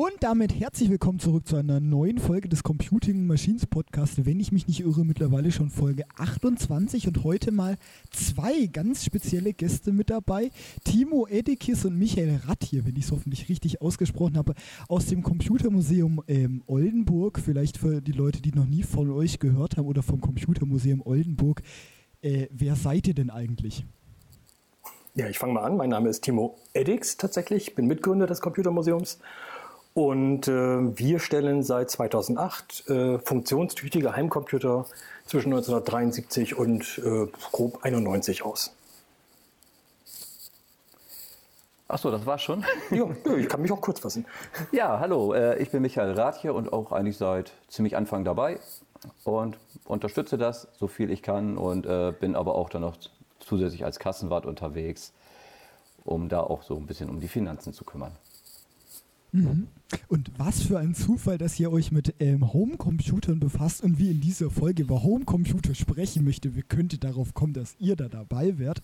Und damit herzlich willkommen zurück zu einer neuen Folge des Computing Machines Podcast. Wenn ich mich nicht irre, mittlerweile schon Folge 28 und heute mal zwei ganz spezielle Gäste mit dabei. Timo Edekis und Michael Ratt hier, wenn ich es hoffentlich richtig ausgesprochen habe, aus dem Computermuseum ähm, Oldenburg. Vielleicht für die Leute, die noch nie von euch gehört haben oder vom Computermuseum Oldenburg. Äh, wer seid ihr denn eigentlich? Ja, ich fange mal an. Mein Name ist Timo Eddix tatsächlich, bin Mitgründer des Computermuseums und äh, wir stellen seit 2008 äh, funktionstüchtige Heimcomputer zwischen 1973 und äh, grob 91 aus. Achso, das war's schon? ja, ich kann mich auch kurz fassen. Ja, hallo, äh, ich bin Michael Rath hier und auch eigentlich seit ziemlich Anfang dabei und unterstütze das, so viel ich kann und äh, bin aber auch dann noch zusätzlich als Kassenwart unterwegs, um da auch so ein bisschen um die Finanzen zu kümmern. Mhm. Und was für ein Zufall, dass ihr euch mit ähm, Homecomputern befasst und wie in dieser Folge über Homecomputer sprechen möchte. Wie könnte darauf kommen, dass ihr da dabei wärt?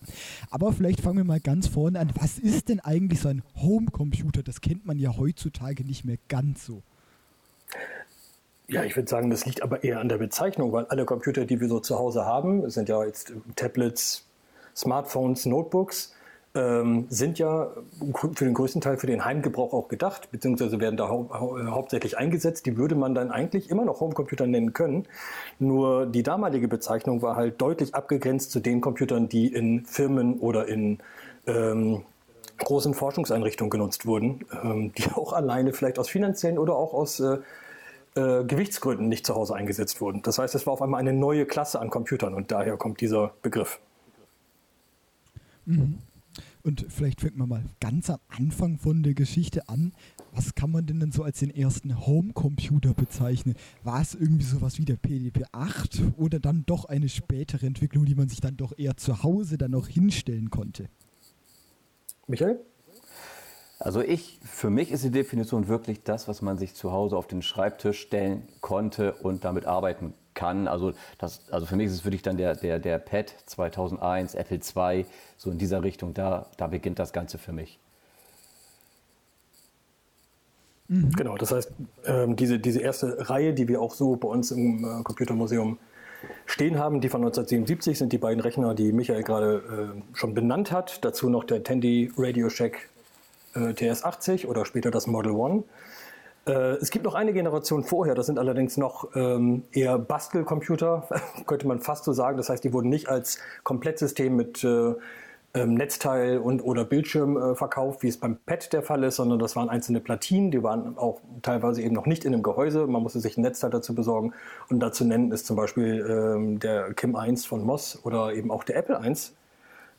Aber vielleicht fangen wir mal ganz vorne an. Was ist denn eigentlich so ein Homecomputer? Das kennt man ja heutzutage nicht mehr ganz so. Ja, ich würde sagen, das liegt aber eher an der Bezeichnung, weil alle Computer, die wir so zu Hause haben, sind ja jetzt Tablets, Smartphones, Notebooks, ähm, sind ja für den größten Teil für den Heimgebrauch auch gedacht, beziehungsweise werden da hau hau hauptsächlich eingesetzt. Die würde man dann eigentlich immer noch Homecomputer nennen können. Nur die damalige Bezeichnung war halt deutlich abgegrenzt zu den Computern, die in Firmen oder in ähm, großen Forschungseinrichtungen genutzt wurden, ähm, die auch alleine vielleicht aus finanziellen oder auch aus äh, äh, Gewichtsgründen nicht zu Hause eingesetzt wurden. Das heißt, es war auf einmal eine neue Klasse an Computern und daher kommt dieser Begriff. Mhm. Und vielleicht fängt man mal ganz am Anfang von der Geschichte an. Was kann man denn dann so als den ersten Homecomputer bezeichnen? War es irgendwie sowas wie der PDP-8 oder dann doch eine spätere Entwicklung, die man sich dann doch eher zu Hause dann noch hinstellen konnte? Michael? Also ich, für mich ist die Definition wirklich das, was man sich zu Hause auf den Schreibtisch stellen konnte und damit arbeiten kann. Also, das, also für mich ist es wirklich dann der, der, der Pad 2001, Apple II, so in dieser Richtung, da, da beginnt das Ganze für mich. Mhm. Genau, das heißt, ähm, diese, diese erste Reihe, die wir auch so bei uns im äh, Computermuseum stehen haben, die von 1977 sind die beiden Rechner, die Michael gerade äh, schon benannt hat. Dazu noch der Tandy Radio Shack äh, TS80 oder später das Model One. Äh, es gibt noch eine Generation vorher, das sind allerdings noch ähm, eher Bastelcomputer, könnte man fast so sagen. Das heißt, die wurden nicht als Komplettsystem mit äh, ähm, Netzteil und oder Bildschirm äh, verkauft, wie es beim PET der Fall ist, sondern das waren einzelne Platinen, die waren auch teilweise eben noch nicht in einem Gehäuse. Man musste sich ein Netzteil dazu besorgen. Und dazu nennen ist zum Beispiel ähm, der Kim 1 von Moss oder eben auch der Apple 1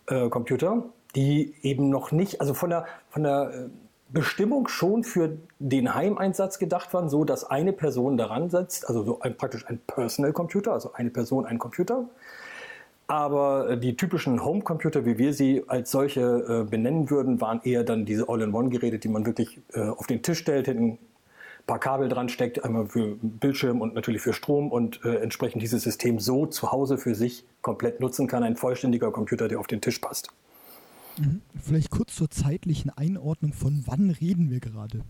äh, Computer, die eben noch nicht, also von der, von der äh, Bestimmung schon für den Heimeinsatz gedacht waren, so dass eine Person daran setzt, also so ein, praktisch ein Personal Computer, also eine Person, ein Computer. Aber äh, die typischen Home-Computer, wie wir sie als solche äh, benennen würden, waren eher dann diese All-in-One-Geräte, die man wirklich äh, auf den Tisch stellt, hinten ein paar Kabel dran steckt, einmal für Bildschirm und natürlich für Strom und äh, entsprechend dieses System so zu Hause für sich komplett nutzen kann. Ein vollständiger Computer, der auf den Tisch passt. Mhm. Vielleicht kurz zur zeitlichen Einordnung, von wann reden wir gerade?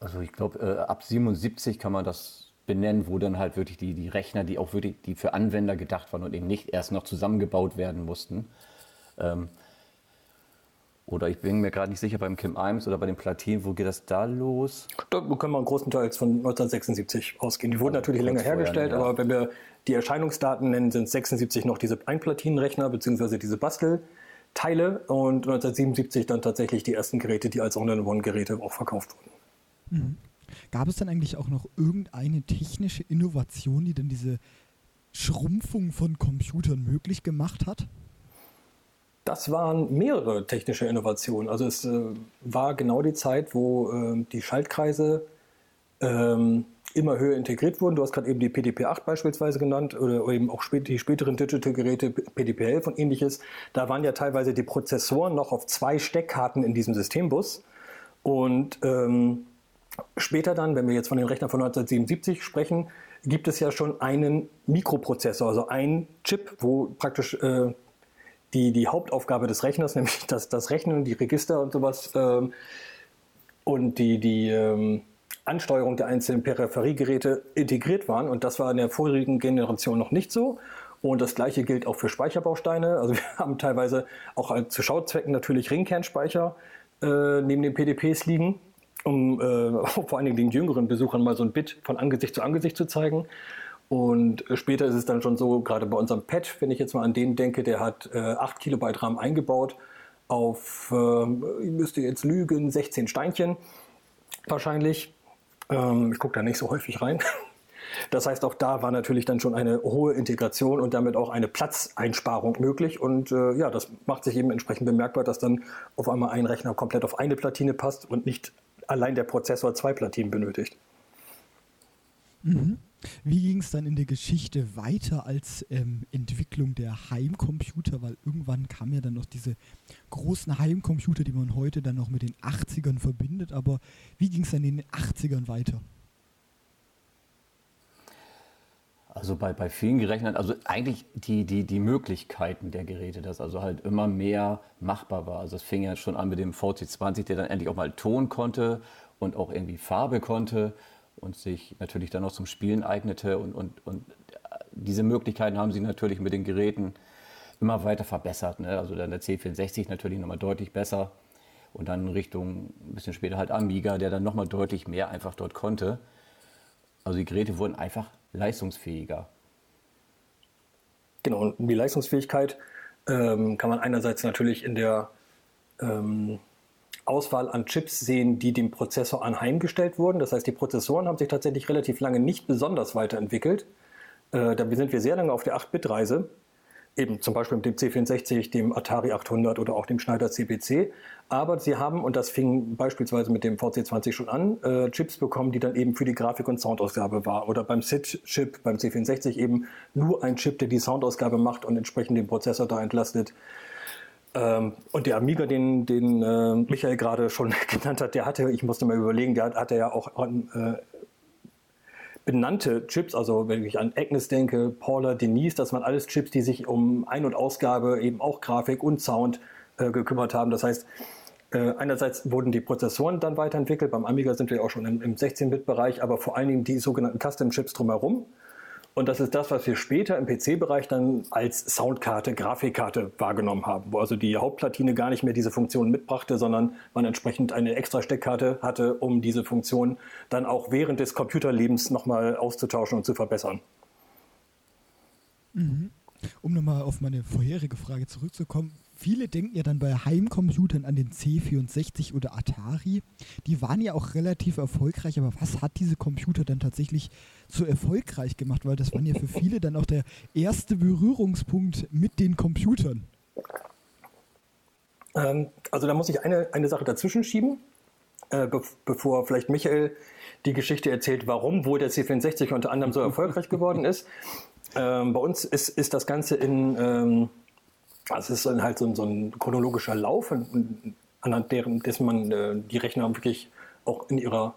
Also ich glaube, äh, ab 77 kann man das benennen, wo dann halt wirklich die, die Rechner, die auch wirklich die für Anwender gedacht waren und eben nicht erst noch zusammengebaut werden mussten. Ähm, oder ich bin mir gerade nicht sicher beim Kim Imes oder bei den Platinen, wo geht das da los? Da können wir größtenteils von 1976 ausgehen. Die wurden also natürlich länger hergestellt, vorher, ja. aber wenn wir die Erscheinungsdaten nennen, sind 76 noch diese Einplatinenrechner bzw. diese Bastel. Teile und 1977 dann tatsächlich die ersten Geräte, die als All-in-One-Geräte auch verkauft wurden. Mhm. Gab es dann eigentlich auch noch irgendeine technische Innovation, die dann diese Schrumpfung von Computern möglich gemacht hat? Das waren mehrere technische Innovationen. Also es äh, war genau die Zeit, wo äh, die Schaltkreise ähm, immer höher integriert wurden. Du hast gerade eben die PDP-8 beispielsweise genannt oder eben auch die späteren Digital-Geräte PDP-11 und ähnliches. Da waren ja teilweise die Prozessoren noch auf zwei Steckkarten in diesem Systembus. Und ähm, später dann, wenn wir jetzt von den Rechnern von 1977 sprechen, gibt es ja schon einen Mikroprozessor, also ein Chip, wo praktisch äh, die, die Hauptaufgabe des Rechners, nämlich das, das Rechnen, die Register und sowas, äh, und die, die ähm, Ansteuerung der einzelnen Peripheriegeräte integriert waren. Und das war in der vorigen Generation noch nicht so. Und das gleiche gilt auch für Speicherbausteine. Also wir haben teilweise auch zu Schauzwecken natürlich Ringkernspeicher äh, neben den PDPs liegen, um äh, vor allen Dingen den jüngeren Besuchern mal so ein Bit von Angesicht zu Angesicht zu zeigen. Und später ist es dann schon so, gerade bei unserem Pad, wenn ich jetzt mal an den denke, der hat äh, 8 Kilobyte RAM eingebaut auf, äh, ich müsste jetzt lügen, 16 Steinchen wahrscheinlich. Ähm, ich gucke da nicht so häufig rein. Das heißt, auch da war natürlich dann schon eine hohe Integration und damit auch eine Platzeinsparung möglich. Und äh, ja, das macht sich eben entsprechend bemerkbar, dass dann auf einmal ein Rechner komplett auf eine Platine passt und nicht allein der Prozessor zwei Platinen benötigt. Mhm. Wie ging es dann in der Geschichte weiter als ähm, Entwicklung der Heimcomputer? Weil irgendwann kamen ja dann noch diese großen Heimcomputer, die man heute dann noch mit den 80ern verbindet. Aber wie ging es dann in den 80ern weiter? Also bei, bei vielen Geräten, also eigentlich die, die, die Möglichkeiten der Geräte, dass also halt immer mehr machbar war. Also es fing ja schon an mit dem VC20, der dann endlich auch mal Ton konnte und auch irgendwie Farbe konnte und sich natürlich dann auch zum Spielen eignete. Und, und, und diese Möglichkeiten haben sie natürlich mit den Geräten immer weiter verbessert. Ne? Also dann der C64 natürlich nochmal deutlich besser und dann Richtung ein bisschen später halt Amiga, der dann nochmal deutlich mehr einfach dort konnte. Also die Geräte wurden einfach leistungsfähiger. Genau, und die Leistungsfähigkeit ähm, kann man einerseits natürlich in der ähm, Auswahl an Chips sehen, die dem Prozessor anheimgestellt wurden. Das heißt, die Prozessoren haben sich tatsächlich relativ lange nicht besonders weiterentwickelt. Äh, da sind wir sehr lange auf der 8-Bit-Reise eben zum Beispiel mit dem C64, dem Atari 800 oder auch dem Schneider CPC. Aber sie haben, und das fing beispielsweise mit dem VC20 schon an, äh, Chips bekommen, die dann eben für die Grafik- und Soundausgabe war. Oder beim SID-Chip, beim C64 eben nur ein Chip, der die Soundausgabe macht und entsprechend den Prozessor da entlastet. Ähm, und der Amiga, den, den äh, Michael gerade schon genannt hat, der hatte, ich musste mal überlegen, der hatte ja auch äh, benannte Chips, also wenn ich an Agnes denke, Paula, Denise, das waren alles Chips, die sich um Ein- und Ausgabe, eben auch Grafik und Sound äh, gekümmert haben. Das heißt, einerseits wurden die Prozessoren dann weiterentwickelt, beim Amiga sind wir auch schon im 16-Bit-Bereich, aber vor allen Dingen die sogenannten Custom-Chips drumherum. Und das ist das, was wir später im PC-Bereich dann als Soundkarte, Grafikkarte wahrgenommen haben, wo also die Hauptplatine gar nicht mehr diese Funktion mitbrachte, sondern man entsprechend eine extra Steckkarte hatte, um diese Funktion dann auch während des Computerlebens nochmal auszutauschen und zu verbessern. Mhm. Um nochmal auf meine vorherige Frage zurückzukommen, viele denken ja dann bei Heimcomputern an den C64 oder Atari. Die waren ja auch relativ erfolgreich, aber was hat diese Computer dann tatsächlich so erfolgreich gemacht? Weil das waren ja für viele dann auch der erste Berührungspunkt mit den Computern. Ähm, also da muss ich eine, eine Sache dazwischen schieben, äh, be bevor vielleicht Michael die Geschichte erzählt, warum wohl der C64 unter anderem so erfolgreich geworden ist. Ähm, bei uns ist, ist das Ganze in ähm, also es ist dann halt so, so ein chronologischer Lauf, anhand deren, dessen man äh, die Rechner wirklich auch in ihrer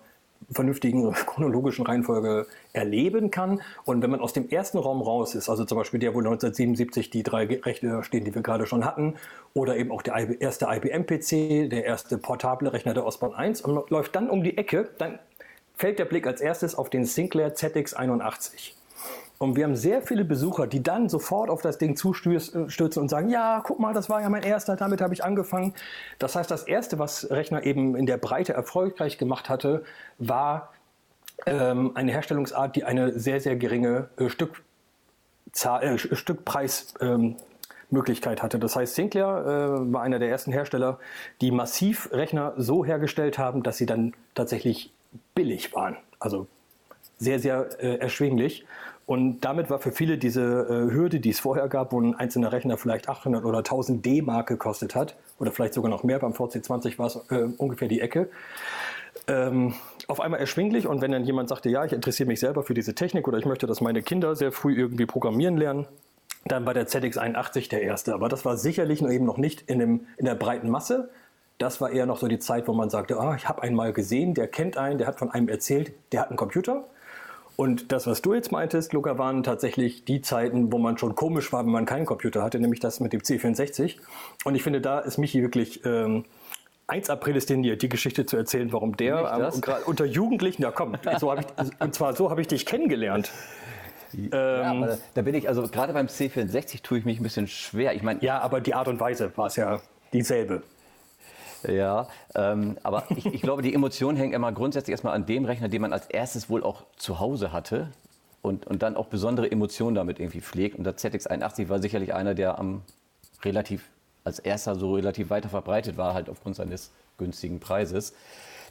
vernünftigen chronologischen Reihenfolge erleben kann. Und wenn man aus dem ersten Raum raus ist, also zum Beispiel der, wo 1977 die drei Rechner stehen, die wir gerade schon hatten, oder eben auch der erste IBM-PC, der erste portable Rechner der Osborne 1, und läuft dann um die Ecke, dann fällt der Blick als erstes auf den Sinclair ZX81. Und wir haben sehr viele Besucher, die dann sofort auf das Ding zustürzen und sagen, ja, guck mal, das war ja mein erster, damit habe ich angefangen. Das heißt, das Erste, was Rechner eben in der Breite erfolgreich gemacht hatte, war ähm, eine Herstellungsart, die eine sehr, sehr geringe äh, Stückzahl, äh, Stückpreis ähm, Möglichkeit hatte. Das heißt, Sinclair äh, war einer der ersten Hersteller, die massiv Rechner so hergestellt haben, dass sie dann tatsächlich billig waren. Also sehr, sehr äh, erschwinglich. Und damit war für viele diese äh, Hürde, die es vorher gab, wo ein einzelner Rechner vielleicht 800 oder 1000 D-Mark gekostet hat, oder vielleicht sogar noch mehr, beim VC20 war es äh, ungefähr die Ecke, ähm, auf einmal erschwinglich. Und wenn dann jemand sagte, ja, ich interessiere mich selber für diese Technik oder ich möchte, dass meine Kinder sehr früh irgendwie programmieren lernen, dann war der ZX81 der erste. Aber das war sicherlich eben noch nicht in, dem, in der breiten Masse. Das war eher noch so die Zeit, wo man sagte, ah, ich habe einen mal gesehen, der kennt einen, der hat von einem erzählt, der hat einen Computer. Und das, was du jetzt meintest, Luca, waren tatsächlich die Zeiten, wo man schon komisch war, wenn man keinen Computer hatte, nämlich das mit dem C64. Und ich finde, da ist Michi wirklich ähm, 1 prädestiniert, die Geschichte zu erzählen, warum der ähm, unter Jugendlichen, ja komm, so ich, und zwar so habe ich dich kennengelernt. Ja, ähm, da bin ich, also gerade beim C64 tue ich mich ein bisschen schwer. Ich meine, ja, aber die Art und Weise war es ja dieselbe. Ja, ähm, aber ich, ich, glaube, die Emotionen hängen immer grundsätzlich erstmal an dem Rechner, den man als erstes wohl auch zu Hause hatte und, und dann auch besondere Emotionen damit irgendwie pflegt. Und der ZX81 war sicherlich einer, der am relativ als erster so relativ weiter verbreitet war, halt aufgrund seines günstigen Preises.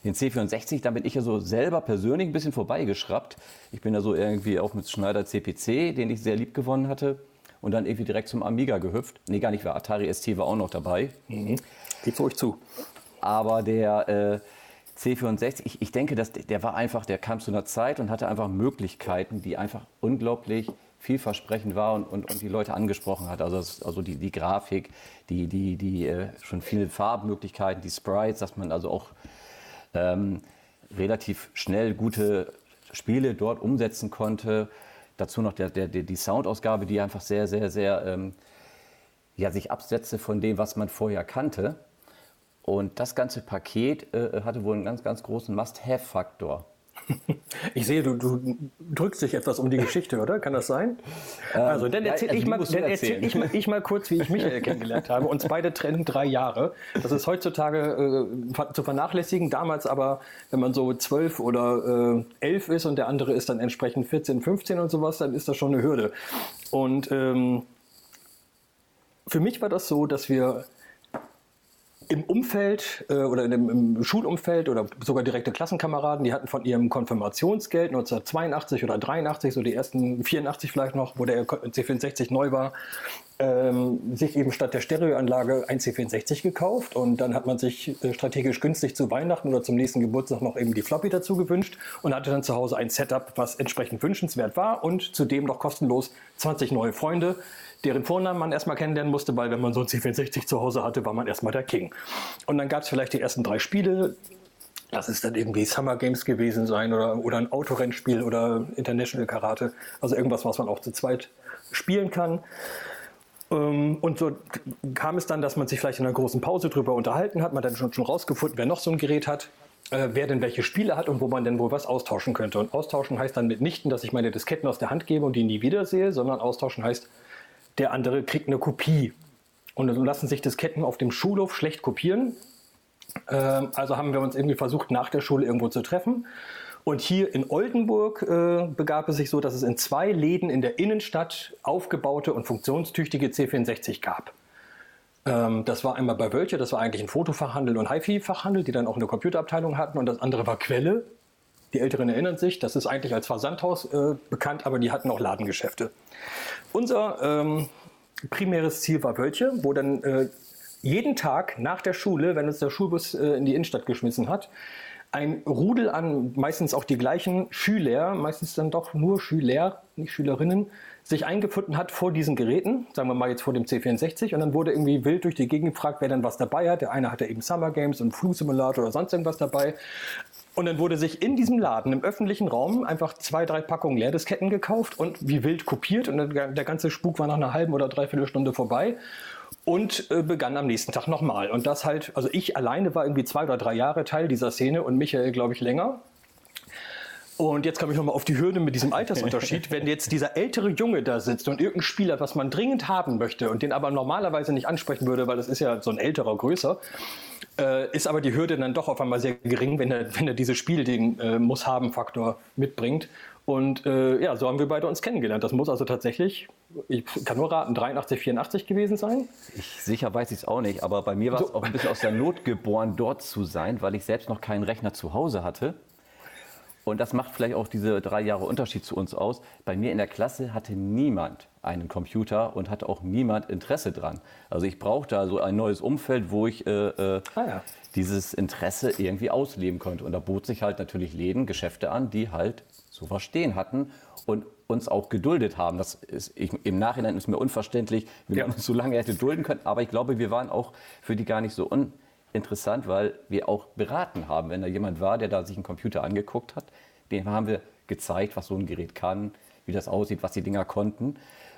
Den C64, da bin ich ja so selber persönlich ein bisschen vorbeigeschraubt. Ich bin ja so irgendwie auch mit Schneider CPC, den ich sehr lieb gewonnen hatte. Und dann irgendwie direkt zum Amiga gehüpft. Nee, gar nicht, war Atari ST war auch noch dabei. Mhm. Geht euch zu. Aber der äh, C64, ich, ich denke, dass der war einfach, der kam zu einer Zeit und hatte einfach Möglichkeiten, die einfach unglaublich vielversprechend war und, und, und die Leute angesprochen hat. Also, das, also die, die Grafik, die, die, die äh, schon viele Farbmöglichkeiten, die Sprites, dass man also auch ähm, relativ schnell gute Spiele dort umsetzen konnte. Dazu noch der, der, die Soundausgabe, die einfach sehr, sehr, sehr ähm, ja, sich absetzte von dem, was man vorher kannte. Und das ganze Paket äh, hatte wohl einen ganz, ganz großen Must-Have-Faktor. Ich sehe, du, du, drückst dich etwas um die Geschichte, oder? Kann das sein? Ähm, also, dann erzähle also ich, mal, dann erzähl ich, mal, ich mal kurz, wie ich Michael kennengelernt habe. Uns beide trennen drei Jahre. Das ist heutzutage äh, zu vernachlässigen. Damals aber, wenn man so zwölf oder äh, elf ist und der andere ist dann entsprechend 14, 15 und sowas, dann ist das schon eine Hürde. Und ähm, für mich war das so, dass wir im Umfeld äh, oder dem, im Schulumfeld oder sogar direkte Klassenkameraden, die hatten von ihrem Konfirmationsgeld 1982 oder 83, so die ersten 84 vielleicht noch, wo der C64 neu war, ähm, sich eben statt der Stereoanlage ein C64 gekauft. Und dann hat man sich äh, strategisch günstig zu Weihnachten oder zum nächsten Geburtstag noch eben die Floppy dazu gewünscht und hatte dann zu Hause ein Setup, was entsprechend wünschenswert war und zudem noch kostenlos 20 neue Freunde deren Vornamen man erstmal kennenlernen musste, weil wenn man so ein C64 zu Hause hatte, war man erstmal der King. Und dann gab es vielleicht die ersten drei Spiele. Das ist dann irgendwie Summer Games gewesen sein oder, oder ein Autorennspiel oder International Karate. Also irgendwas, was man auch zu zweit spielen kann. Ähm, und so kam es dann, dass man sich vielleicht in einer großen Pause drüber unterhalten hat. Man hat dann schon, rausgefunden, wer noch so ein Gerät hat, äh, wer denn welche Spiele hat und wo man denn wohl was austauschen könnte. Und austauschen heißt dann mitnichten, dass ich meine Disketten aus der Hand gebe und die nie wiedersehe, sondern austauschen heißt, der andere kriegt eine Kopie. Und so lassen sich Disketten auf dem Schulhof schlecht kopieren. Ähm, also haben wir uns irgendwie versucht, nach der Schule irgendwo zu treffen. Und hier in Oldenburg äh, begab es sich so, dass es in zwei Läden in der Innenstadt aufgebaute und funktionstüchtige C64 gab. Ähm, das war einmal bei Wölche, das war eigentlich ein Fotofachhandel und HiFi-Fachhandel, die dann auch eine Computerabteilung hatten. Und das andere war Quelle. Die Älteren erinnern sich, das ist eigentlich als Versandhaus äh, bekannt, aber die hatten auch Ladengeschäfte. Unser ähm, primäres Ziel war Wölche, wo dann äh, jeden Tag nach der Schule, wenn uns der Schulbus äh, in die Innenstadt geschmissen hat, ein Rudel an meistens auch die gleichen Schüler, meistens dann doch nur Schüler, nicht Schülerinnen, sich eingefunden hat vor diesen Geräten, sagen wir mal jetzt vor dem C64, und dann wurde irgendwie wild durch die Gegend gefragt, wer denn was dabei hat. Der eine hatte eben Summer Games und Flu Simulator oder sonst irgendwas dabei. Und dann wurde sich in diesem Laden, im öffentlichen Raum, einfach zwei, drei Packungen Leerdisketten gekauft und wie wild kopiert. Und der, ganze Spuk war nach einer halben oder dreiviertel Stunde vorbei und äh, begann am nächsten Tag nochmal. Und das halt, also ich alleine war irgendwie zwei oder drei Jahre Teil dieser Szene und Michael, glaube ich, länger. Und jetzt komme ich nochmal auf die Hürde mit diesem Altersunterschied. Wenn jetzt dieser ältere Junge da sitzt und irgendein Spieler, was man dringend haben möchte und den aber normalerweise nicht ansprechen würde, weil das ist ja so ein älterer, größer, äh, ist aber die Hürde dann doch auf einmal sehr gering, wenn er, wenn er dieses Spiel den äh, Muss-Haben-Faktor mitbringt. Und äh, ja, so haben wir beide uns kennengelernt. Das muss also tatsächlich, ich kann nur raten, 83, 84 gewesen sein. Ich, sicher weiß ich es auch nicht, aber bei mir war es so. auch ein bisschen aus der Not geboren, dort zu sein, weil ich selbst noch keinen Rechner zu Hause hatte. Und das macht vielleicht auch diese drei Jahre Unterschied zu uns aus. Bei mir in der Klasse hatte niemand einen Computer und hatte auch niemand Interesse dran. Also ich brauchte also ein neues Umfeld, wo ich äh, äh, ah, ja. dieses Interesse irgendwie ausleben konnte. Und da bot sich halt natürlich Läden, Geschäfte an, die halt sowas stehen hatten und uns auch geduldet haben. Das ist, ich, Im Nachhinein ist mir unverständlich, wie ja. man uns so lange hätte dulden können. Aber ich glaube, wir waren auch für die gar nicht so un interessant, weil wir auch beraten haben. Wenn da jemand war, der da sich einen Computer angeguckt hat, dem haben wir gezeigt, was so ein Gerät kann, wie das aussieht, was die Dinger konnten.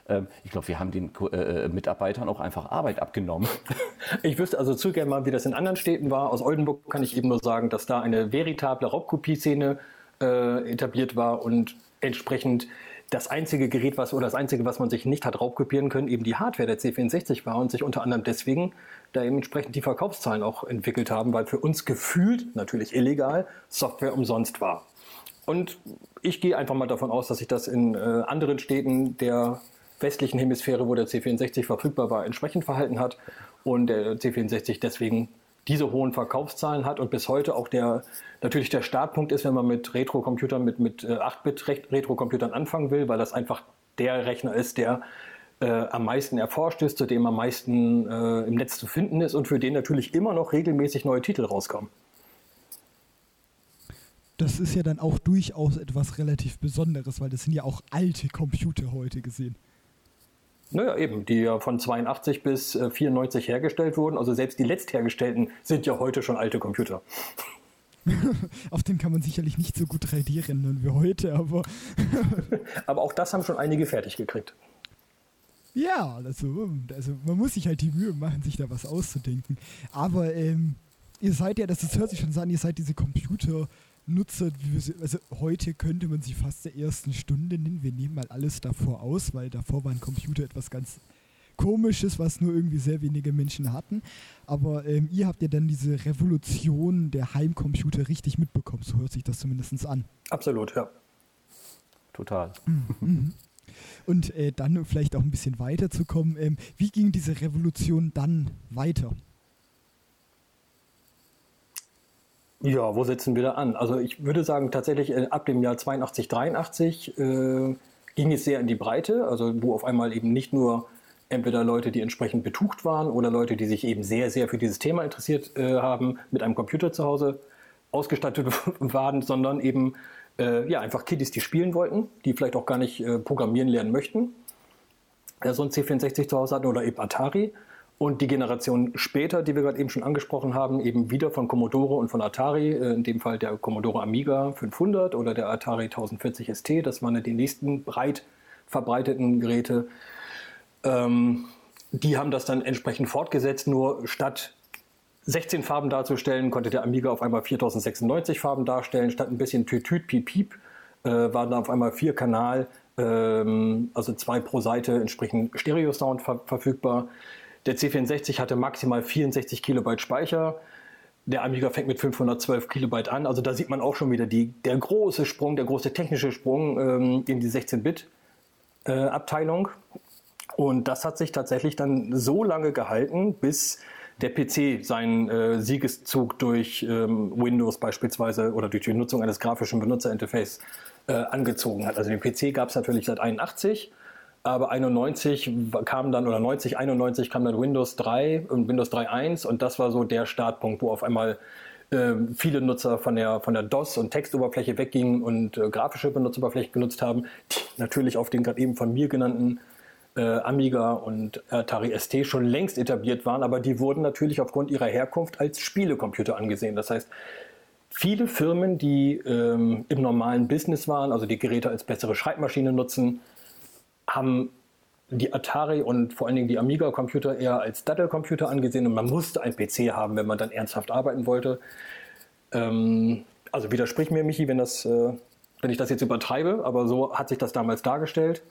ähm, ich glaube, wir haben den äh, Mitarbeitern auch einfach Arbeit abgenommen. Ich wüsste also zu gerne mal, wie das in anderen Städten war. Aus Oldenburg kann ich eben nur sagen, dass da eine veritable Raubkopieszene äh, etabliert war und entsprechend das einzige Gerät, was oder das einzige, was man sich nicht hat raubkopieren können, eben die Hardware der C64 war und sich unter anderem deswegen da eben entsprechend die Verkaufszahlen auch entwickelt haben, weil für uns gefühlt, natürlich illegal, Software umsonst war. Und ich gehe einfach mal davon aus, dass sich das in äh, anderen Städten der westlichen Hemisphäre, wo der C64 verfügbar war, entsprechend verhalten hat und der C64 deswegen diese hohen Verkaufszahlen hat und bis heute auch der natürlich der Startpunkt ist, wenn man mit Retro-Computern, mit, mit 8-Bit-Retro-Computern anfangen will, weil das einfach der Rechner ist, der äh, am meisten erforscht ist, zu dem am meisten äh, im Netz zu finden ist und für den natürlich immer noch regelmäßig neue Titel rauskommen. Das ist ja dann auch durchaus etwas relativ Besonderes, weil das sind ja auch alte Computer heute gesehen. Naja, eben, die ja von 82 bis 94 äh, hergestellt wurden. Also selbst die letzthergestellten sind ja heute schon alte Computer. Auf denen kann man sicherlich nicht so gut 3D rendern wie heute, aber. aber auch das haben schon einige fertig gekriegt. Ja, also, also man muss sich halt die Mühe machen, sich da was auszudenken. Aber ähm, ihr seid ja, das, das hört sich schon so an, ihr seid diese Computer. Nutzer, also heute könnte man sie fast der ersten Stunde nennen. Wir nehmen mal alles davor aus, weil davor war ein Computer etwas ganz Komisches, was nur irgendwie sehr wenige Menschen hatten. Aber ähm, ihr habt ja dann diese Revolution der Heimcomputer richtig mitbekommen. So hört sich das zumindest an. Absolut, ja. Total. Mhm. Und äh, dann vielleicht auch ein bisschen weiterzukommen. Ähm, wie ging diese Revolution dann weiter? Ja, wo setzen wir da an? Also ich würde sagen, tatsächlich äh, ab dem Jahr 82, 83 äh, ging es sehr in die Breite, also wo auf einmal eben nicht nur entweder Leute, die entsprechend betucht waren oder Leute, die sich eben sehr, sehr für dieses Thema interessiert äh, haben, mit einem Computer zu Hause ausgestattet waren, sondern eben äh, ja, einfach Kiddies, die spielen wollten, die vielleicht auch gar nicht äh, programmieren lernen möchten, so ein C64 zu Hause hatten oder eben Atari und die Generation später, die wir gerade eben schon angesprochen haben, eben wieder von Commodore und von Atari, äh, in dem Fall der Commodore Amiga 500 oder der Atari 1040 ST, das waren die nächsten breit verbreiteten Geräte. Ähm, die haben das dann entsprechend fortgesetzt, nur statt 16 Farben darzustellen, konnte der Amiga auf einmal 4096 Farben darstellen, statt ein bisschen Tütüt, Piep, Piep, äh, waren da auf einmal vier Kanal, ähm, also zwei pro Seite, entsprechend Stereo-Sound ver verfügbar. Der C64 hatte maximal 64 Kilobyte Speicher. Der Amiga fängt mit 512 Kilobyte an. Also da sieht man auch schon wieder die, der große Sprung, der große technische Sprung ähm, in die 16-Bit-Abteilung. Äh, und das hat sich tatsächlich dann so lange gehalten, bis der PC seinen äh, Siegeszug durch ähm, Windows beispielsweise oder durch die Nutzung eines grafischen Benutzerinterface äh, angezogen hat. Also den PC gab es natürlich seit 81 aber 91 kam dann, oder 90, 91 kam dann Windows 3 und Windows 3.1 und das war so der Startpunkt, wo auf einmal äh, viele Nutzer von der, von der DOS- und Textoberfläche weggingen und äh, grafische Benutzeroberfläche genutzt haben, die natürlich auf den gerade eben von mir genannten äh, Amiga und Atari ST schon längst etabliert waren, aber die wurden natürlich aufgrund ihrer Herkunft als Spielecomputer angesehen. Das heißt, viele Firmen, die ähm, im normalen Business waren, also die Geräte als bessere Schreibmaschine nutzen, haben die Atari und vor allen Dingen die Amiga-Computer eher als Dattelcomputer angesehen und man musste einen PC haben, wenn man dann ernsthaft arbeiten wollte. Ähm, also widersprich mir, Michi, wenn, das, äh, wenn ich das jetzt übertreibe, aber so hat sich das damals dargestellt.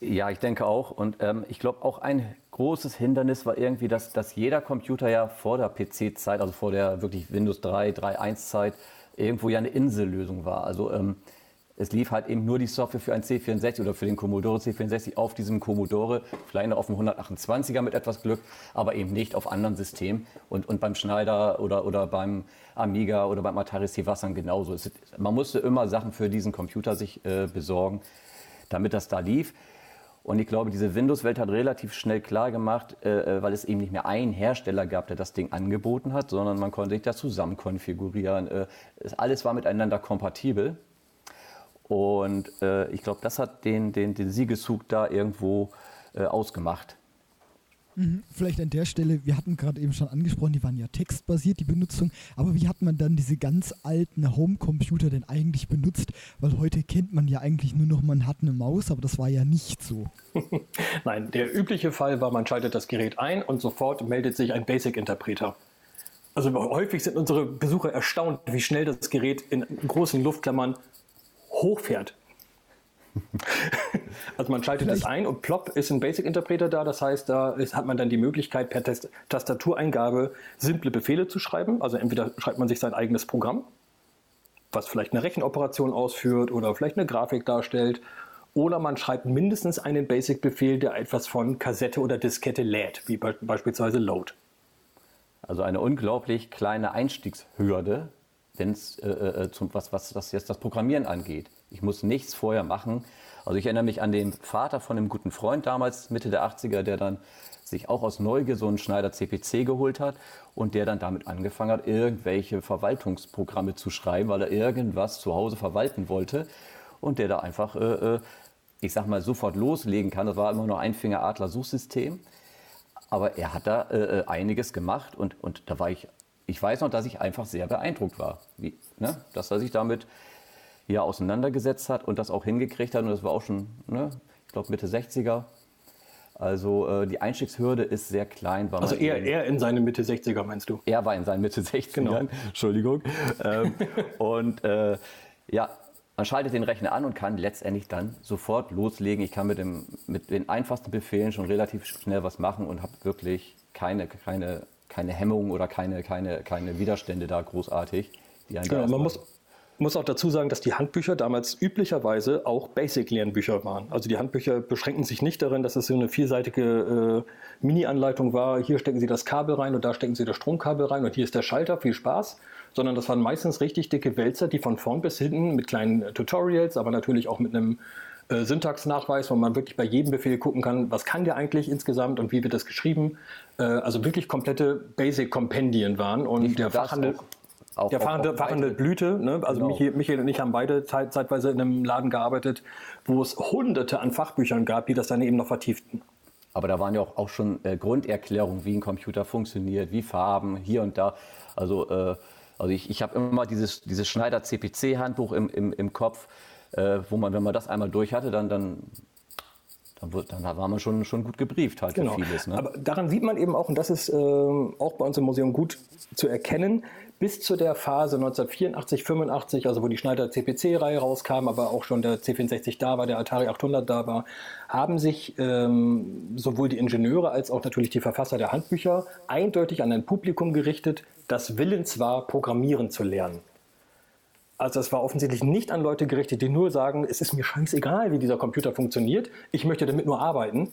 Ja, ich denke auch. Und ähm, ich glaube, auch ein großes Hindernis war irgendwie, dass, dass jeder Computer ja vor der PC-Zeit, also vor der wirklich Windows 3, 3.1-Zeit, irgendwo ja eine Insellösung war. Also ähm, es lief halt eben nur die Software für ein C64 oder für den Commodore C64 auf diesem Commodore, vielleicht noch auf dem 128er mit etwas Glück, aber eben nicht auf anderen Systemen. Und, und beim Schneider oder, oder beim Amiga oder beim Atari dann genauso. Es, man musste immer Sachen für diesen Computer sich äh, besorgen, damit das da lief. Und ich glaube, diese Windows-Welt hat relativ schnell klar gemacht, äh, äh weil es eben nicht mehr einen Hersteller gab, der das Ding angeboten hat, sondern man konnte sich da zusammen konfigurieren. Äh, alles war miteinander kompatibel. Und äh, ich glaube, das hat den, den, den Siegeszug da irgendwo äh, ausgemacht. Mhm, vielleicht an der Stelle, wir hatten gerade eben schon angesprochen, die waren ja textbasiert, die Benutzung, aber wie hat man dann diese ganz alten Homecomputer denn eigentlich benutzt? Weil heute kennt man ja eigentlich nur noch, man hat eine Maus, aber das war ja nicht so. Nein, der übliche Fall war, man schaltet das Gerät ein und sofort meldet sich ein Basic-Interpreter. Also häufig sind unsere Besucher erstaunt, wie schnell das Gerät in großen Luftklammern hochfährt. also man schaltet es ein und plopp ist ein Basic-Interpreter da. Das heißt, da ist, hat man dann die Möglichkeit, per Test Tastatureingabe simple Befehle zu schreiben. Also entweder schreibt man sich sein eigenes Programm, was vielleicht eine Rechenoperation ausführt oder vielleicht eine Grafik darstellt. Oder man schreibt mindestens einen Basic-Befehl, der etwas von Kassette oder Diskette lädt, wie be beispielsweise Load. Also eine unglaublich kleine Einstiegshürde, wenn es äh, äh, was, was das jetzt das Programmieren angeht. Ich muss nichts vorher machen. Also ich erinnere mich an den Vater von einem guten Freund damals, Mitte der 80er, der dann sich auch aus Neugier so einen Schneider CPC geholt hat und der dann damit angefangen hat, irgendwelche Verwaltungsprogramme zu schreiben, weil er irgendwas zu Hause verwalten wollte und der da einfach, äh, äh ich sag mal, sofort loslegen kann. Das war immer nur ein Finger-Adler-Suchsystem. Aber er hat da äh, äh, einiges gemacht und, und da war ich, ich weiß noch, dass ich einfach sehr beeindruckt war, wie, ne? dass er sich damit ja auseinandergesetzt hat und das auch hingekriegt hat. Und das war auch schon, ne, ich glaube, Mitte 60er. Also äh, die Einstiegshürde ist sehr klein. also eher, eher in seine Mitte 60er, meinst du? Er war in seinen Mitte 60ern, genau. Entschuldigung. ähm, und äh, ja, man schaltet den Rechner an und kann letztendlich dann sofort loslegen. Ich kann mit, dem, mit den einfachsten Befehlen schon relativ schnell was machen und habe wirklich keine, keine, keine Hemmungen oder keine, keine, keine Widerstände da großartig. Die genau, man muss, muss auch dazu sagen, dass die Handbücher damals üblicherweise auch Basic-Lernbücher waren. Also die Handbücher beschränken sich nicht darin, dass es so eine vielseitige äh, Mini-Anleitung war. Hier stecken Sie das Kabel rein und da stecken Sie das Stromkabel rein und hier ist der Schalter. Viel Spaß. Sondern das waren meistens richtig dicke Wälzer, die von vorn bis hinten mit kleinen äh, Tutorials, aber natürlich auch mit einem äh, Syntaxnachweis, wo man wirklich bei jedem Befehl gucken kann, was kann der eigentlich insgesamt und wie wird das geschrieben. Äh, also wirklich komplette Basic-Kompendien waren und der Fachhandel. Auch auch, der Fachhandel, Fachhandel blühte. Ne? Also genau. Michael, Michael, und ich haben beide zeit, zeitweise in einem Laden gearbeitet, wo es hunderte an Fachbüchern gab, die das dann eben noch vertieften. Aber da waren ja auch, auch schon äh, Grunderklärungen, wie ein Computer funktioniert, wie Farben, hier und da. Also, äh, also ich, ich habe immer dieses, dieses Schneider CPC-Handbuch im, im, im Kopf, äh, wo man, wenn man das einmal durch hatte, dann, dann dann, dann war man schon, schon gut gebrieft halt genau. für vieles. Ne? Aber daran sieht man eben auch, und das ist äh, auch bei uns im Museum gut zu erkennen, bis zu der Phase 1984, 85, also wo die Schneider CPC-Reihe rauskam, aber auch schon der C64 da war, der Atari 800 da war, haben sich ähm, sowohl die Ingenieure als auch natürlich die Verfasser der Handbücher eindeutig an ein Publikum gerichtet, das willens war, programmieren zu lernen. Also es war offensichtlich nicht an Leute gerichtet, die nur sagen, es ist mir scheißegal, wie dieser Computer funktioniert, ich möchte damit nur arbeiten.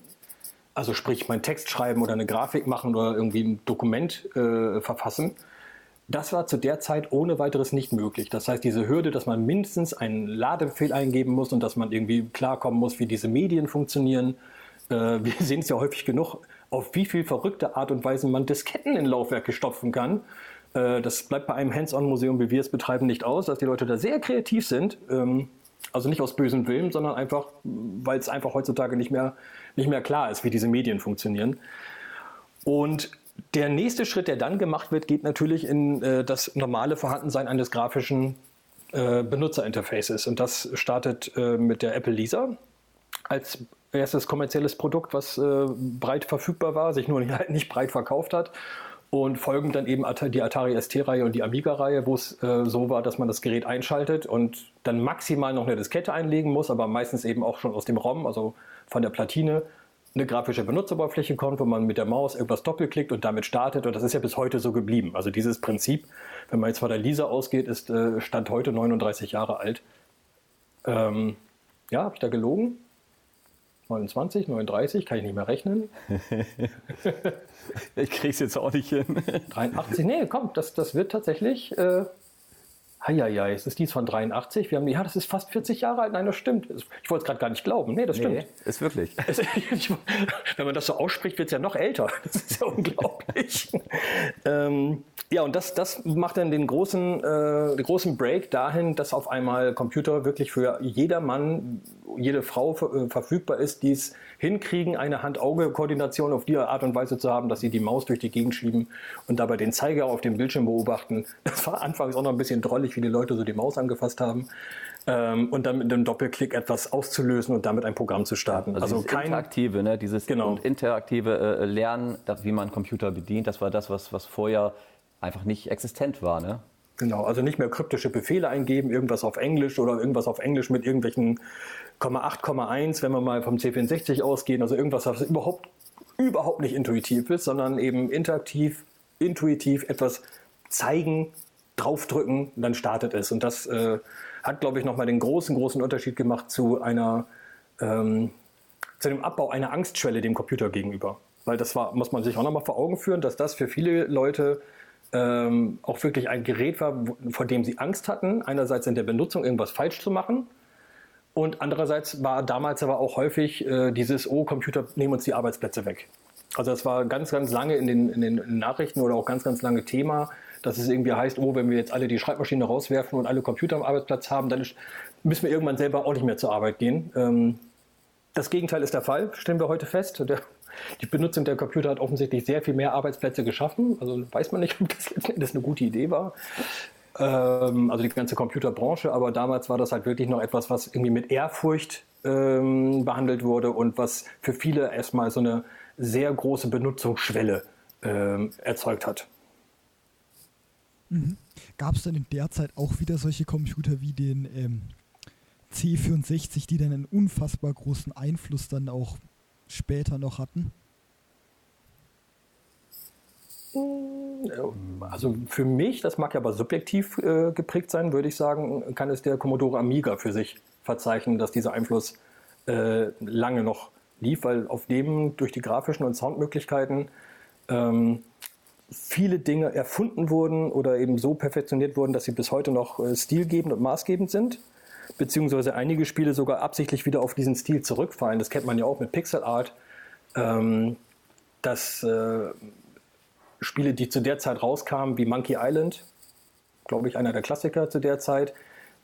Also sprich, mein Text schreiben oder eine Grafik machen oder irgendwie ein Dokument äh, verfassen das war zu der Zeit ohne weiteres nicht möglich. Das heißt, diese Hürde, dass man mindestens einen Ladebefehl eingeben muss und dass man irgendwie klarkommen muss, wie diese Medien funktionieren. Äh, wir sehen es ja häufig genug, auf wie viel verrückte Art und Weise man Disketten in Laufwerke stopfen kann. Äh, das bleibt bei einem Hands-on-Museum, wie wir es betreiben, nicht aus, dass die Leute da sehr kreativ sind. Ähm, also nicht aus bösem Willen, sondern einfach, weil es einfach heutzutage nicht mehr, nicht mehr klar ist, wie diese Medien funktionieren. Und der nächste Schritt, der dann gemacht wird, geht natürlich in äh, das normale Vorhandensein eines grafischen äh, Benutzerinterfaces. Und das startet mit der Apple Lisa als erstes kommerzielles Produkt, was breit verfügbar war, sich nur nicht, nicht, breit verkauft hat. Und folgend dann eben die Atari ST-Reihe und die Amiga-Reihe, wo es äh, so war, dass man das Gerät einschaltet und dann maximal noch eine Diskette einlegen muss, aber meistens eben auch schon aus dem ROM, also von der Platine eine grafische Benutzeroberfläche kommt, wo man mit der Maus irgendwas doppelklickt und damit startet. Und das ist ja bis heute so geblieben. Also dieses Prinzip, wenn man jetzt von der Lisa ausgeht, ist äh, Stand heute 39 Jahre alt. Ähm, ja, habe ich da gelogen? 29, 39, kann ich nicht mehr rechnen. ich kriege es jetzt auch nicht hin. 83, nee, komm, das, das wird tatsächlich, äh, Heieiei, es ist dies von 83. Wir haben, ja, das ist fast 40 Jahre alt. Nein, das stimmt. Ich wollte es gerade gar nicht glauben. Nee, das stimmt. Nee, ist wirklich. Wenn man das so ausspricht, wird es ja noch älter. Das ist ja unglaublich. ähm, ja, und das, das macht dann den großen, äh, den großen Break dahin, dass auf einmal Computer wirklich für jedermann, jede Frau äh, verfügbar ist, die es hinkriegen, eine Hand-Auge-Koordination auf die Art und Weise zu haben, dass sie die Maus durch die Gegend schieben und dabei den Zeiger auf dem Bildschirm beobachten. Das war anfangs auch noch ein bisschen drollig, wie die Leute so die Maus angefasst haben. Ähm, und dann mit einem Doppelklick etwas auszulösen und damit ein Programm zu starten. Also, also kein interaktive, ne? dieses genau. interaktive äh, Lernen, wie man Computer bedient, das war das, was, was vorher einfach nicht existent war. Ne? Genau, also nicht mehr kryptische Befehle eingeben, irgendwas auf Englisch oder irgendwas auf Englisch mit irgendwelchen 8,1, wenn wir mal vom C64 ausgehen, also irgendwas, was überhaupt, überhaupt nicht intuitiv ist, sondern eben interaktiv, intuitiv etwas zeigen, draufdrücken, dann startet es. Und das äh, hat, glaube ich, nochmal den großen, großen Unterschied gemacht zu einer, ähm, zu dem Abbau einer Angstschwelle dem Computer gegenüber. Weil das war, muss man sich auch nochmal vor Augen führen, dass das für viele Leute ähm, auch wirklich ein Gerät war, vor dem sie Angst hatten, einerseits in der Benutzung irgendwas falsch zu machen und andererseits war damals aber auch häufig äh, dieses, oh, Computer nehmen uns die Arbeitsplätze weg. Also das war ganz, ganz lange in den, in den Nachrichten oder auch ganz, ganz lange Thema, dass es irgendwie heißt, oh, wenn wir jetzt alle die Schreibmaschine rauswerfen und alle Computer am Arbeitsplatz haben, dann ist, müssen wir irgendwann selber auch nicht mehr zur Arbeit gehen. Ähm, das Gegenteil ist der Fall, stellen wir heute fest. Der, die Benutzung der Computer hat offensichtlich sehr viel mehr Arbeitsplätze geschaffen. Also weiß man nicht, ob das, das eine gute Idee war. Ähm, also die ganze Computerbranche, aber damals war das halt wirklich noch etwas, was irgendwie mit Ehrfurcht ähm, behandelt wurde und was für viele erstmal so eine sehr große Benutzungsschwelle ähm, erzeugt hat. Mhm. Gab es dann in der Zeit auch wieder solche Computer wie den ähm, C64, die dann einen unfassbar großen Einfluss dann auch später noch hatten? Also für mich, das mag ja aber subjektiv äh, geprägt sein, würde ich sagen, kann es der Commodore Amiga für sich verzeichnen, dass dieser Einfluss äh, lange noch lief, weil auf dem durch die grafischen und Soundmöglichkeiten ähm, viele Dinge erfunden wurden oder eben so perfektioniert wurden, dass sie bis heute noch äh, stilgebend und maßgebend sind. Beziehungsweise einige Spiele sogar absichtlich wieder auf diesen Stil zurückfallen. Das kennt man ja auch mit Pixel Art. Ähm, dass äh, Spiele, die zu der Zeit rauskamen, wie Monkey Island, glaube ich, einer der Klassiker zu der Zeit.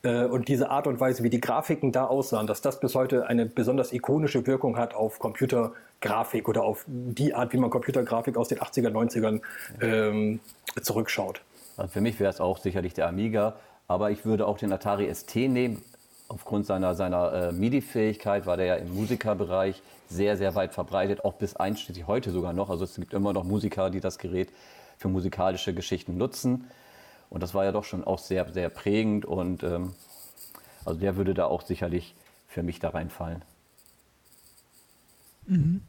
Äh, und diese Art und Weise, wie die Grafiken da aussahen, dass das bis heute eine besonders ikonische Wirkung hat auf Computergrafik oder auf die Art, wie man Computergrafik aus den 80er, 90ern ähm, zurückschaut. Also für mich wäre es auch sicherlich der Amiga, aber ich würde auch den Atari ST nehmen. Aufgrund seiner, seiner äh, MIDI-Fähigkeit war der ja im Musikerbereich sehr, sehr weit verbreitet, auch bis einschließlich heute sogar noch. Also es gibt immer noch Musiker, die das Gerät für musikalische Geschichten nutzen. Und das war ja doch schon auch sehr, sehr prägend und ähm, also der würde da auch sicherlich für mich da reinfallen. Mhm.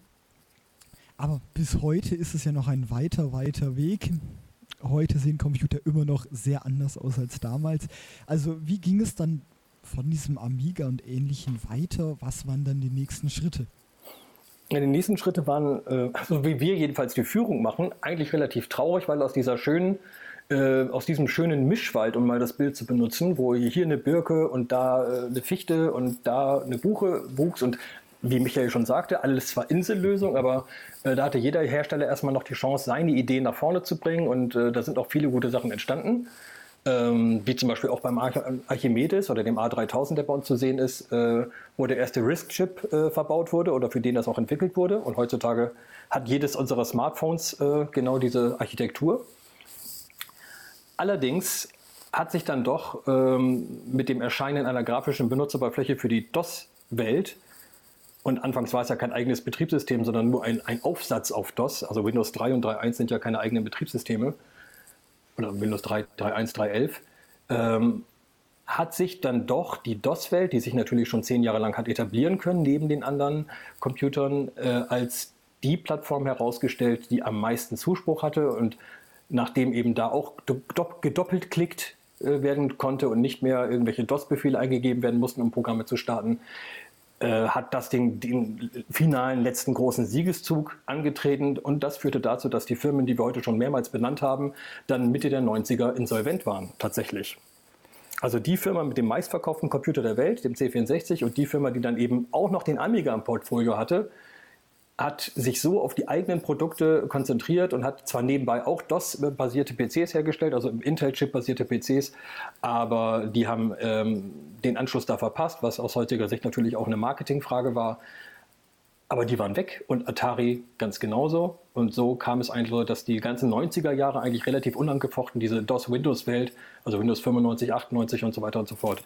Aber bis heute ist es ja noch ein weiter, weiter Weg. Heute sehen Computer immer noch sehr anders aus als damals. Also wie ging es dann von diesem Amiga und Ähnlichen weiter? Was waren dann die nächsten Schritte? Ja, die nächsten Schritte waren, äh, so wie wir jedenfalls die Führung machen, eigentlich relativ traurig, weil aus dieser schönen, äh, aus diesem schönen Mischwald, um mal das Bild zu benutzen, wo hier eine Birke und da äh, eine Fichte und da eine Buche wuchs und wie Michael schon sagte, alles zwar Insellösung, aber äh, da hatte jeder Hersteller erstmal noch die Chance, seine Ideen nach vorne zu bringen und äh, da sind auch viele gute Sachen entstanden ähm, wie zum Beispiel auch beim Archimedes oder dem A3000, der bei uns zu sehen ist, äh, wo der erste RISC-Chip äh, verbaut wurde oder für den das auch entwickelt wurde. Und heutzutage hat jedes unserer Smartphones äh, genau diese Architektur. Allerdings hat sich dann doch ähm, mit dem Erscheinen einer grafischen Benutzeroberfläche für die DOS-Welt und anfangs war es ja kein eigenes Betriebssystem, sondern nur ein, ein Aufsatz auf DOS. Also Windows 3 und 3.1 sind ja keine eigenen Betriebssysteme oder Windows 3, 3.1, 3.11, ähm, hat sich dann doch die DOS-Welt, die sich natürlich schon zehn Jahre lang hat etablieren können, neben den anderen Computern, äh, als die Plattform herausgestellt, die am meisten Zuspruch hatte und nachdem eben da auch gedoppelt klickt äh, werden konnte und nicht mehr irgendwelche DOS-Befehle eingegeben werden mussten, um Programme zu starten, äh, hat das den, den, finalen letzten großen Siegeszug angetreten und das führte dazu, dass die Firmen, die wir heute schon mehrmals benannt haben, dann Mitte der 90er insolvent waren, tatsächlich. Also die Firma mit dem meistverkauften Computer der Welt, dem C64, und die Firma, die dann eben auch noch den Amiga im Portfolio hatte, hat sich so auf die eigenen Produkte konzentriert und hat zwar nebenbei auch DOS-basierte PCs hergestellt, also Intel-Chip-basierte PCs, aber die haben ähm, den Anschluss da verpasst, was aus heutiger Sicht natürlich auch eine Marketingfrage war. Aber die waren weg und Atari ganz genauso. Und so kam es eigentlich, dass die ganzen 90er Jahre eigentlich relativ unangefochten diese DOS-Windows-Welt, also Windows 95, 98 und so weiter und so fort,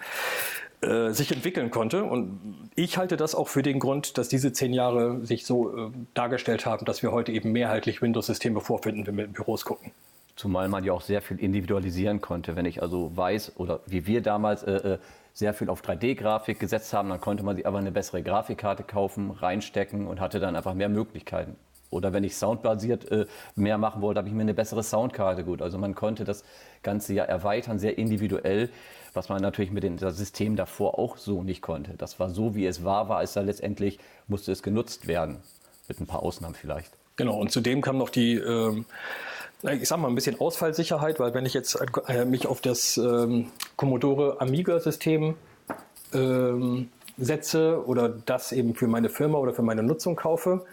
äh, sich entwickeln konnte. Und ich halte das auch für den Grund, dass diese zehn Jahre sich so äh, dargestellt haben, dass wir heute eben mehrheitlich Windows-Systeme vorfinden, wenn wir in Büros gucken. Zumal man ja auch sehr viel individualisieren konnte. Wenn ich also weiß, oder wie wir damals äh, äh sehr viel auf 3D-Grafik gesetzt haben. Dann konnte man sich aber eine bessere Grafikkarte kaufen, reinstecken und hatte dann einfach mehr Möglichkeiten. Oder wenn ich soundbasiert äh, mehr machen wollte, habe ich mir eine bessere Soundkarte gut. Also man konnte das Ganze ja erweitern, sehr individuell, was man natürlich mit dem System davor auch so nicht konnte. Das war so, wie es war, war es da letztendlich, musste es genutzt werden. Mit ein paar Ausnahmen vielleicht. Genau, und zudem kam noch die ähm, ich sag mal, ein bisschen Ausfallsicherheit, weil wenn ich jetzt äh, mich auf das ähm, Commodore Amiga-System ähm, setze oder das eben für meine Firma oder für meine Nutzung kaufe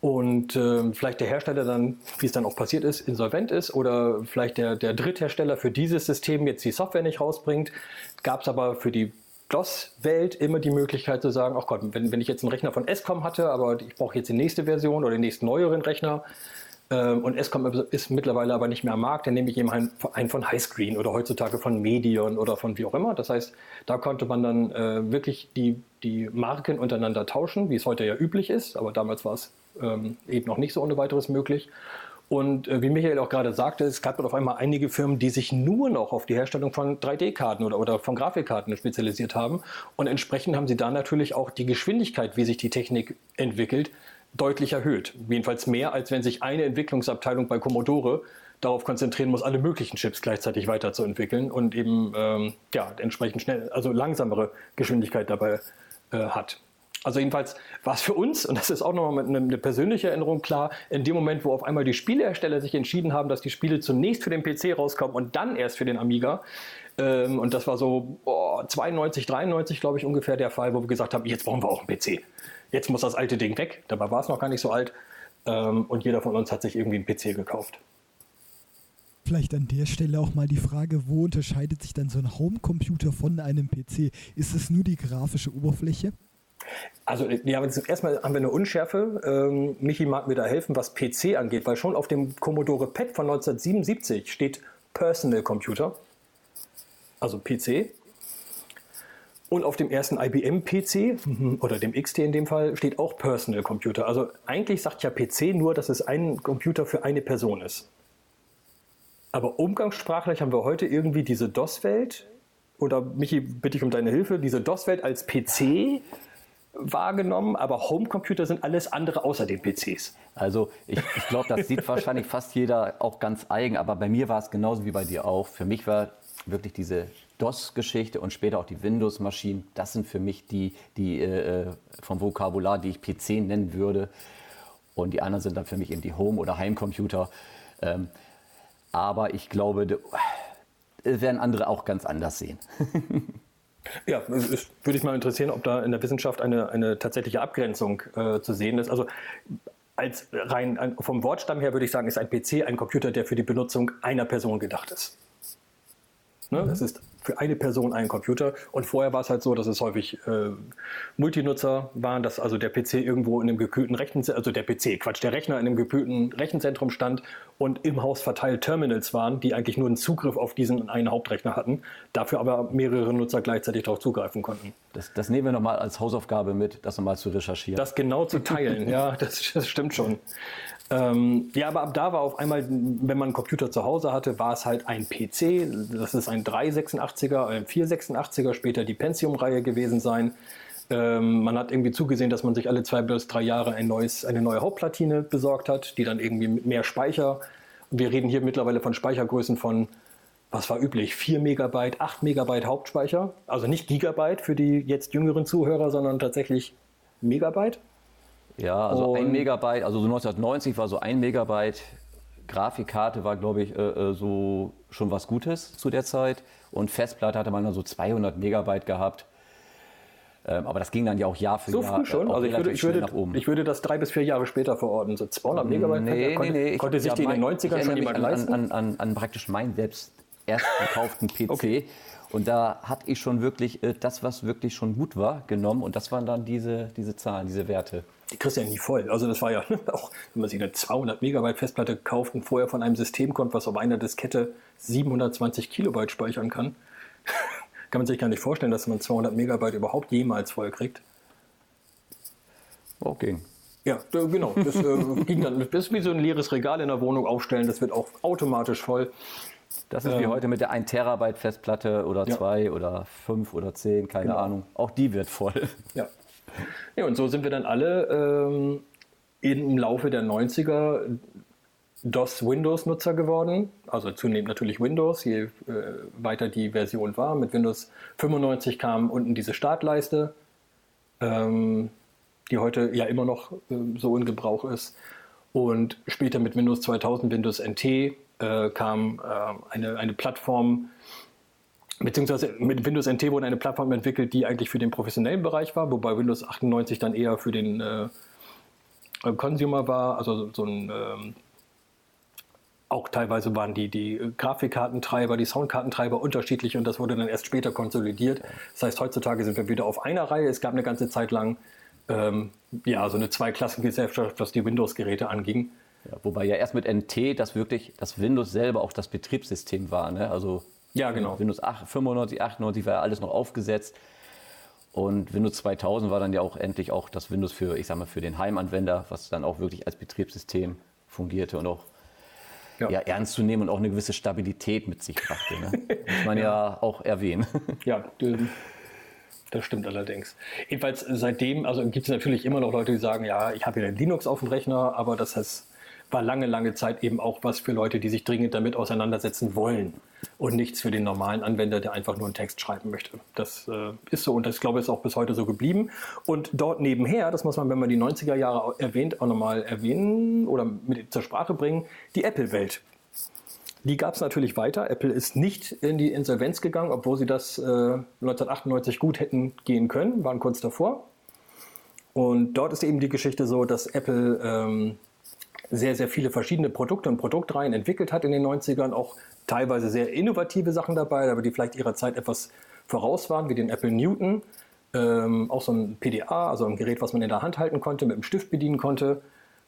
und äh, vielleicht der Hersteller dann, wie es dann auch passiert ist, insolvent ist oder vielleicht der, der Dritthersteller für dieses System jetzt die Software nicht rausbringt, gab es aber für die DOS-Welt immer die Möglichkeit zu sagen, ach Gott, wenn, wenn ich jetzt einen Rechner von SCOM hatte, aber ich brauche jetzt die nächste Version oder den nächsten neueren Rechner, und Escom ist mittlerweile aber nicht mehr am Markt. Dann nehme ich eben einen, von Highscreen oder heutzutage von Medion oder von wie auch immer. Das heißt, da konnte man dann äh, wirklich die, die Marken untereinander tauschen, wie es heute ja üblich ist. Aber damals war es ähm, eben noch nicht so ohne weiteres möglich. Und äh, wie Michael auch gerade sagte, es gab auf einmal einige Firmen, die sich nur noch auf die Herstellung von 3D-Karten oder, oder von Grafikkarten spezialisiert haben. Und entsprechend haben sie da natürlich auch die Geschwindigkeit, wie sich die Technik entwickelt, deutlich erhöht. Jedenfalls mehr, als wenn sich eine Entwicklungsabteilung bei Commodore darauf konzentrieren muss, alle möglichen Chips gleichzeitig weiterzuentwickeln und eben ähm, ja, entsprechend schnell, also langsamere Geschwindigkeit dabei äh, hat. Also jedenfalls war es für uns, und das ist auch nochmal eine, eine persönliche Erinnerung klar, in dem Moment, wo auf einmal die Spielehersteller sich entschieden haben, dass die Spiele zunächst für den PC rauskommen und dann erst für den Amiga, ähm, und das war so oh, 92, 93, glaube ich, ungefähr der Fall, wo wir gesagt haben, jetzt brauchen wir auch einen PC. Jetzt muss das alte Ding weg. Dabei war es noch gar nicht so alt. Ähm, und jeder von uns hat sich irgendwie einen PC gekauft. Vielleicht an der Stelle auch mal die Frage, wo unterscheidet sich dann so ein Homecomputer von einem PC? Ist es nur die grafische Oberfläche? Also ja, erstmal haben wir eine Unschärfe. Ähm, Michi mag mir da helfen, was PC angeht, weil schon auf dem Commodore PET von 1977 steht Personal Computer, also PC. Und auf dem ersten IBM-PC mhm, oder dem XT in dem Fall steht auch Personal Computer. Also eigentlich sagt ja PC nur, dass es ein Computer für eine Person ist. Aber umgangssprachlich haben wir heute irgendwie diese DOS-Welt oder Michi, bitte ich um deine Hilfe, diese DOS-Welt als PC wahrgenommen, aber Homecomputer sind alles andere außer den PCs. Also ich, ich glaube, das sieht wahrscheinlich fast jeder auch ganz eigen, aber bei mir war es genauso wie bei dir auch. Für mich war wirklich diese DOS-Geschichte und später auch die Windows-Maschinen, das sind für mich die, die äh, vom Vokabular, die ich PC nennen würde. Und die anderen sind dann für mich eben die Home- oder Heimcomputer. Ähm, aber ich glaube, äh, werden andere auch ganz anders sehen. Ja, es würde ich mal interessieren, ob da in der Wissenschaft eine, eine tatsächliche Abgrenzung äh, zu sehen ist. Also als rein vom Wortstamm her würde ich sagen, ist ein PC ein Computer, der für die Benutzung einer Person gedacht ist. Ne? Mhm. Das ist für eine Person ein Computer. Und vorher war es halt so, dass es häufig äh, Multinutzer waren, dass also der PC irgendwo in einem gekühlten Rechenzentrum, also der PC, Quatsch, der Rechner in einem gekühlten Rechenzentrum stand und im Haus verteilt Terminals waren, die eigentlich nur einen Zugriff auf diesen einen Hauptrechner hatten, dafür aber mehrere Nutzer gleichzeitig darauf zugreifen konnten. Das, das nehmen wir nochmal als Hausaufgabe mit, das nochmal zu recherchieren. Das genau zu teilen, ja, das, das stimmt schon. Ähm, ja, aber ab da war auf einmal, wenn man einen Computer zu Hause hatte, war es halt ein PC. Das ist ein 386er, ein 486er, später die Pentium-Reihe gewesen sein. Ähm, man hat irgendwie zugesehen, dass man sich alle zwei bis drei Jahre ein neues, eine neue Hauptplatine besorgt hat, die dann irgendwie mit mehr Speicher. Wir reden hier mittlerweile von Speichergrößen von, was war üblich, 4 Megabyte, 8 Megabyte Hauptspeicher. Also nicht Gigabyte für die jetzt jüngeren Zuhörer, sondern tatsächlich Megabyte. Ja, also und ein Megabyte, also so 1990 war so ein Megabyte Grafikkarte war, glaube ich, äh, äh, so schon was Gutes zu der Zeit. Und Festplatte hatte man dann so 200 Megabyte gehabt. Ähm, aber das ging dann ja auch Jahr für so Jahr. So früh schon? Also ich würde, ich, würde, ich würde das drei bis vier Jahre später verorten. So 200 Megabyte nee, konnte, nee, nee, konnte sich die in den 90ern schon jemand an, leisten? An, an, an, praktisch meinen selbst erst gekauften PC. okay. Und da hatte ich schon wirklich äh, das, was wirklich schon gut war, genommen. Und das waren dann diese, diese Zahlen, diese Werte. Die kriegst du ja nie voll. Also das war ja auch, wenn man sich eine 200 Megabyte Festplatte kauft und vorher von einem System kommt, was auf einer Diskette 720 Kilobyte speichern kann, kann man sich gar nicht vorstellen, dass man 200 Megabyte überhaupt jemals voll kriegt. Okay. Ja, genau. Das äh, ging dann. Das ist wie so ein leeres Regal in der Wohnung aufstellen. Das wird auch automatisch voll. Das ist ähm, wie heute mit der 1 Terabyte Festplatte oder 2 ja. oder 5 oder 10, keine genau. Ahnung. Auch die wird voll. Ja. Ja, und so sind wir dann alle ähm, im Laufe der 90er DOS-Windows-Nutzer geworden. Also zunehmend natürlich Windows, je äh, weiter die Version war. Mit Windows 95 kam unten diese Startleiste, ähm, die heute ja immer noch äh, so in Gebrauch ist. Und später mit Windows 2000, Windows NT, äh, kam äh, eine, eine Plattform, beziehungsweise mit Windows NT wurde eine Plattform entwickelt, die eigentlich für den professionellen Bereich war, wobei Windows 98 dann eher für den äh, Consumer war, also so ein ähm, auch teilweise waren die, die Grafikkartentreiber, die Soundkartentreiber unterschiedlich und das wurde dann erst später konsolidiert. Das heißt, heutzutage sind wir wieder auf einer Reihe. Es gab eine ganze Zeit lang ähm, ja, so eine Zweiklassengesellschaft, was die Windows-Geräte anging. Ja, wobei ja erst mit NT das wirklich, das Windows selber auch das Betriebssystem war. Ne? Also ja, genau. Windows 8, 95, 98 war ja alles noch aufgesetzt. Und Windows 2000 war dann ja auch endlich auch das Windows für, ich sag mal, für den Heimanwender, was dann auch wirklich als Betriebssystem fungierte und auch ja. ja ernst zu nehmen und auch eine gewisse Stabilität mit sich brachte. Ne? Muss man ja. ja auch erwähnen. Ja, das stimmt allerdings. Jedenfalls seitdem, also gibt es natürlich immer noch Leute, die sagen, ja, ich habe hier einen Linux auf dem Rechner, aber das heißt, war lange, lange Zeit eben auch was für Leute, die sich dringend damit auseinandersetzen wollen und nichts für den normalen Anwender, der einfach nur einen Text schreiben möchte. Das äh, ist so und das, glaube ich, ist auch bis heute so geblieben. Und dort nebenher, das muss man, wenn man die 90er Jahre erwähnt, auch nochmal erwähnen oder mit zur Sprache bringen, die Apple-Welt. Die gab es natürlich weiter. Apple ist nicht in die Insolvenz gegangen, obwohl sie das äh, 1998 gut hätten gehen können, waren kurz davor. Und dort ist eben die Geschichte so, dass Apple ähm, sehr, sehr viele verschiedene Produkte und Produktreihen entwickelt hat in den 90ern, auch teilweise sehr innovative Sachen dabei, aber die vielleicht ihrer Zeit etwas voraus waren, wie den Apple Newton, ähm, auch so ein PDA, also ein Gerät, was man in der Hand halten konnte, mit dem Stift bedienen konnte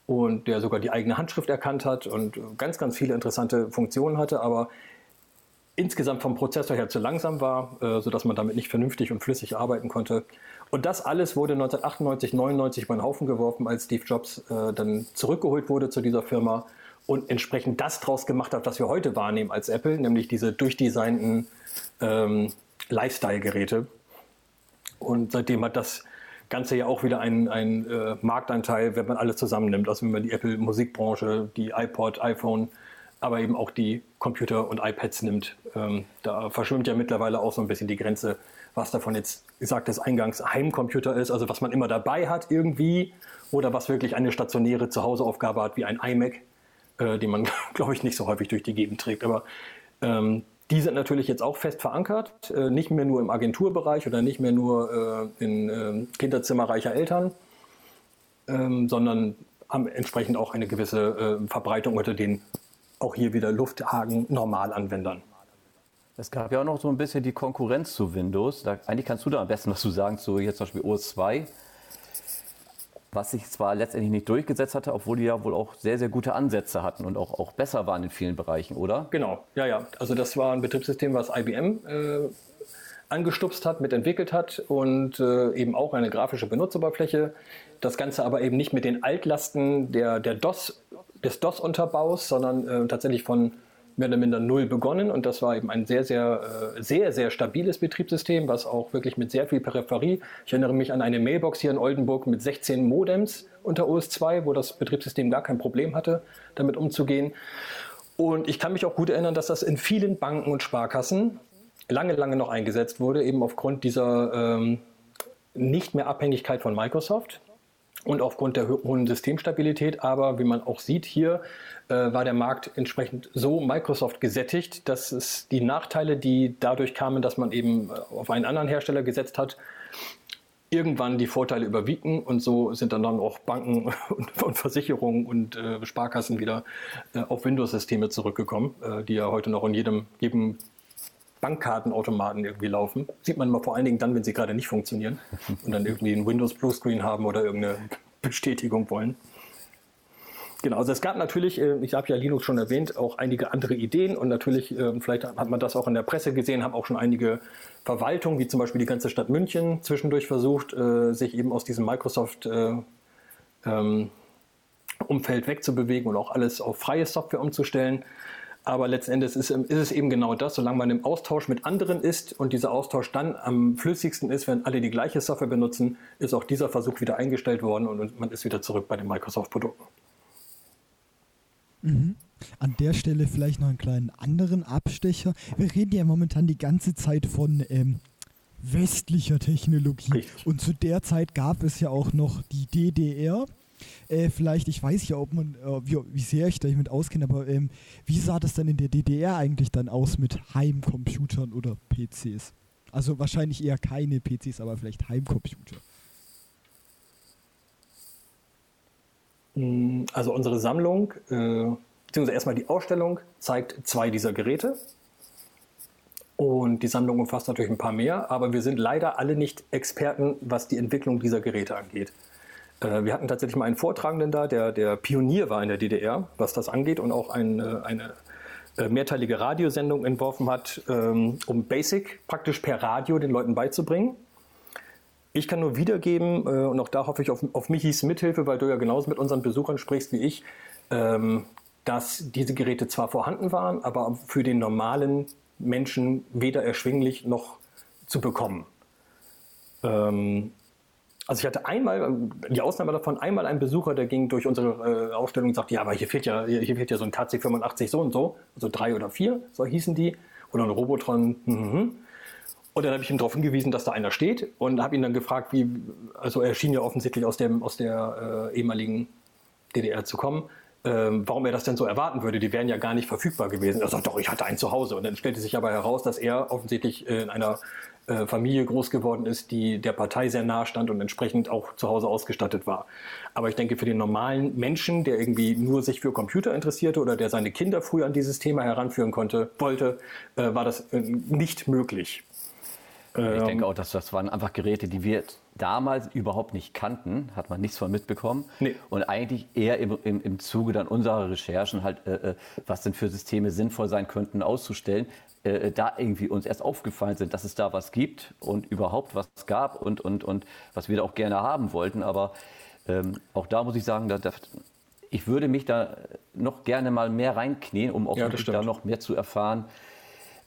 und der sogar die eigene Handschrift erkannt hat und ganz, ganz viele interessante Funktionen hatte, aber insgesamt vom Prozessor her zu langsam war, äh, sodass man damit nicht vernünftig und flüssig arbeiten konnte. Und das alles wurde 1998, 99 über den Haufen geworfen, als Steve Jobs äh, dann zurückgeholt wurde zu dieser Firma und entsprechend das draus gemacht hat, was wir heute wahrnehmen als Apple, nämlich diese durchdesignten ähm, Lifestyle-Geräte. Und seitdem hat das Ganze ja auch wieder einen, einen äh, Marktanteil, wenn man alles zusammennimmt. Also wenn man die Apple-Musikbranche, die iPod, iPhone, aber eben auch die Computer und iPads nimmt. Ähm, da verschwimmt ja mittlerweile auch so ein bisschen die Grenze was davon jetzt gesagt des Eingangs Heimcomputer ist, also was man immer dabei hat irgendwie, oder was wirklich eine stationäre Zuhauseaufgabe hat, wie ein iMac, äh, den man, glaube ich, nicht so häufig durch die Gegend trägt. Aber ähm, die sind natürlich jetzt auch fest verankert, äh, nicht mehr nur im Agenturbereich oder nicht mehr nur äh, in äh, Kinderzimmer reicher Eltern, ähm, sondern haben entsprechend auch eine gewisse äh, Verbreitung unter den auch hier wieder Lufthagen Normalanwendern. Es gab ja auch noch so ein bisschen die Konkurrenz zu Windows. Da, eigentlich kannst du da am besten was zu sagen, zu jetzt zum Beispiel OS 2, was sich zwar letztendlich nicht durchgesetzt hatte, obwohl die ja wohl auch sehr, sehr gute Ansätze hatten und auch, auch besser waren in vielen Bereichen, oder? Genau, ja, ja. Also das war ein Betriebssystem, was IBM äh, angestupst hat, mitentwickelt hat und äh, eben auch eine grafische Benutzeroberfläche. Das Ganze aber eben nicht mit den Altlasten der, der DOS, des DOS-Unterbaus, sondern äh, tatsächlich von mehr oder minder null begonnen und das war eben ein sehr, sehr, äh, sehr, sehr stabiles Betriebssystem, was auch wirklich mit sehr viel Peripherie, ich erinnere mich an eine Mailbox hier in Oldenburg mit 16 Modems unter OS 2, wo das Betriebssystem gar kein Problem hatte, damit umzugehen. Und ich kann mich auch gut erinnern, dass das in vielen Banken und Sparkassen lange, lange noch eingesetzt wurde, eben aufgrund dieser ähm, nicht mehr Abhängigkeit von Microsoft. Und aufgrund der hohen Systemstabilität. Aber wie man auch sieht hier, äh, war der Markt entsprechend so Microsoft gesättigt, dass es die Nachteile, die dadurch kamen, dass man eben äh, auf einen anderen Hersteller gesetzt hat, irgendwann die Vorteile überwiegen und so sind dann, dann auch Banken und, und Versicherungen und äh, Sparkassen wieder äh, auf Windows-Systeme zurückgekommen, äh, die ja heute noch in jedem, jedem Bankkartenautomaten irgendwie laufen. Sieht man mal vor allen Dingen dann, wenn sie gerade nicht funktionieren und dann irgendwie ein Windows Bluescreen haben oder irgendeine Bestätigung wollen. Genau, also es gab natürlich, äh, ich habe ja Linux schon erwähnt, auch einige andere Ideen und natürlich, äh, vielleicht hat man das auch in der Presse gesehen, haben auch schon einige Verwaltungen, wie zum Beispiel die ganze Stadt München, zwischendurch versucht, äh, sich eben aus diesem Microsoft-Umfeld ähm, wegzubewegen und auch alles auf freie Software umzustellen. Aber letzten Endes ist, ist, es eben genau das, solange man im Austausch mit anderen ist und dieser Austausch dann am flüssigsten ist, wenn alle die gleiche Software benutzen, ist auch dieser Versuch wieder eingestellt worden und man ist wieder zurück bei den Microsoft-Produkten. Mhm. An der Stelle vielleicht noch einen kleinen anderen Abstecher. Wir reden ja momentan die ganze Zeit von ähm, westlicher Technologie. Richtig. Und zu der Zeit gab es ja auch noch die DDR. Äh, vielleicht, ich weiß ja, ob man, äh, wie, wie, sehr ich da mit auskenne, aber ähm, wie sah das dann in der DDR eigentlich dann aus mit Heimcomputern oder PCs? Also wahrscheinlich eher keine PCs, aber vielleicht Heimcomputer. Mm, also unsere Sammlung, äh, beziehungsweise erstmal die Ausstellung, zeigt zwei dieser Geräte. Und die Sammlung umfasst natürlich ein paar mehr, aber wir sind leider alle nicht Experten, was die Entwicklung dieser Geräte angeht. Äh, wir hatten tatsächlich mal einen Vortragenden da, der, der Pionier war in der DDR, was das angeht und auch ein, eine äh, mehrteilige Radiosendung entworfen hat, ähm, um Basic praktisch per Radio den Leuten beizubringen. Ich kann nur wiedergeben, äh, und auch da hoffe ich auf, auf Michis Mithilfe, weil du ja genauso mit unseren Besuchern sprichst wie ich, ähm, dass diese Geräte zwar vorhanden waren, aber für den normalen Menschen weder erschwinglich noch zu bekommen. Ähm, also ich hatte einmal, die Ausnahme davon, einmal einen Besucher, der ging durch unsere äh, Ausstellung und sagte, ja, aber hier fehlt ja, hier fehlt ja so ein TC85 so und so, also drei oder vier, so hießen die, oder ein Robotron, mhm. Und dann habe ich ihm darauf hingewiesen, dass da einer steht und habe ihn dann gefragt, wie, also er schien ja offensichtlich aus, dem, aus der äh, ehemaligen DDR zu kommen, ähm, warum er das denn so erwarten würde. Die wären ja gar nicht verfügbar gewesen. Er sagt, doch, ich hatte einen zu Hause. Und dann stellte sich aber heraus, dass er offensichtlich äh, in einer äh, Familie groß geworden ist, die der Partei sehr nahe stand und entsprechend auch zu Hause ausgestattet war. Aber ich denke, für den normalen Menschen, der irgendwie nur sich für Computer interessierte oder der seine Kinder früh an dieses Thema heranführen konnte, wollte, äh, war das äh, nicht möglich. Ich denke ähm, auch, dass das waren einfach Geräte, die wir damals überhaupt nicht kannten, hat man nichts von mitbekommen. Nee. Und eigentlich eher im, im, im Zuge dann unserer Recherchen halt, äh, äh, was denn für Systeme sinnvoll sein könnten, auszustellen, äh, da irgendwie uns erst aufgefallen sind, dass es da was gibt und überhaupt was gab und, und, und was wir da auch gerne haben wollten. Aber ähm, auch da muss ich sagen, da, da, ich würde mich da noch gerne mal mehr reinknien, um auch ja, da noch mehr zu erfahren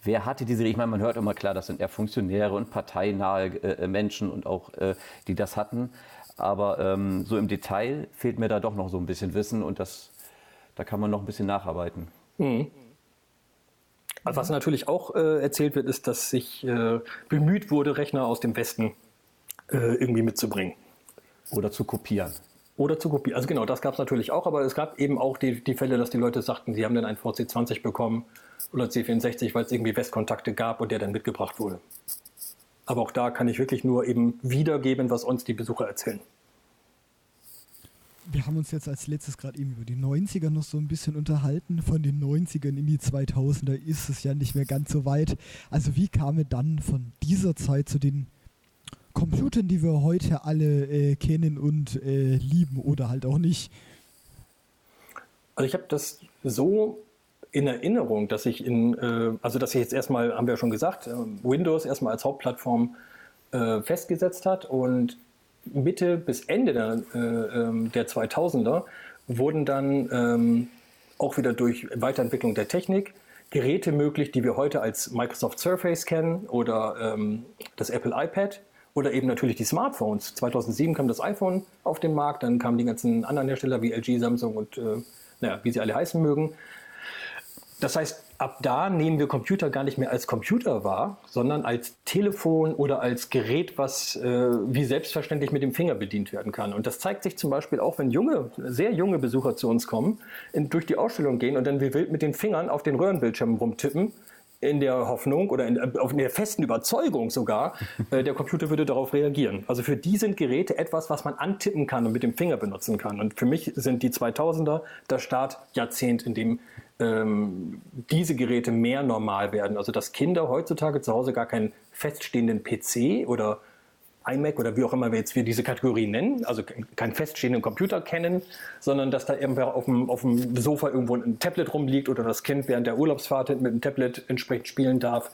wer hatte diese, ich meine, man hört immer klar, das sind eher Funktionäre und parteinahe äh, Menschen und auch, äh, die das hatten. Aber ähm, so im Detail fehlt mir da doch noch so ein bisschen Wissen und das, da kann man noch ein bisschen nacharbeiten. Mhm. Also was natürlich auch äh, erzählt wird, ist, dass sich äh, bemüht wurde, Rechner aus dem Westen äh, irgendwie mitzubringen. Oder zu kopieren. Oder zu kopieren. Also genau, das gab es natürlich auch, aber es gab eben auch die, die Fälle, dass die Leute sagten, sie haben dann einen VC20 bekommen oder C64, weil es irgendwie Westkontakte gab und der dann mitgebracht wurde. Aber auch da kann ich wirklich nur eben wiedergeben, was uns die Besucher erzählen. Wir haben uns jetzt als letztes gerade eben über die 90er noch so ein bisschen unterhalten. Von den 90ern in die 2000er ist es ja nicht mehr ganz so weit. Also wie kam es dann von dieser Zeit zu den Computern, die wir heute alle äh, kennen und äh, lieben oder halt auch nicht? Also ich habe das so in Erinnerung, dass ich in, äh, also dass sich jetzt erstmal, haben wir ja schon gesagt, äh, Windows erstmal als Hauptplattform äh, festgesetzt hat und Mitte bis Ende der, äh, ähm, der 2000er wurden dann ähm, auch wieder durch Weiterentwicklung der Technik Geräte möglich, die wir heute als Microsoft Surface kennen oder ähm, das Apple iPad oder eben natürlich die Smartphones. 2007 kam das iPhone auf den Markt, dann kamen die ganzen anderen Hersteller wie LG, Samsung und äh, naja, wie sie alle heißen mögen Das heißt, ab da nehmen wir Computer gar nicht mehr als Computer wahr, sondern als Telefon oder als Gerät, was äh, wie selbstverständlich mit dem Finger bedient werden kann. Und das zeigt sich zum Beispiel auch, wenn junge, sehr junge Besucher zu uns kommen, in, durch die Ausstellung gehen und dann wie wild mit den Fingern auf den Röhrenbildschirmen rumtippen in der Hoffnung oder in, in der festen Überzeugung sogar, äh, der Computer würde darauf reagieren. Also für die sind Geräte etwas, was man antippen kann und mit dem Finger benutzen kann. Und für mich sind die 2000er das Startjahrzehnt, in dem ähm, diese Geräte mehr normal werden. Also dass Kinder heutzutage zu Hause gar keinen feststehenden PC oder iMac oder wie auch immer wir jetzt wir diese Kategorie nennen, also keinen feststehenden Computer kennen, sondern dass da irgendwer auf dem, auf dem Sofa irgendwo ein Tablet rumliegt oder das Kind während der Urlaubsfahrt mit dem Tablet entsprechend spielen darf.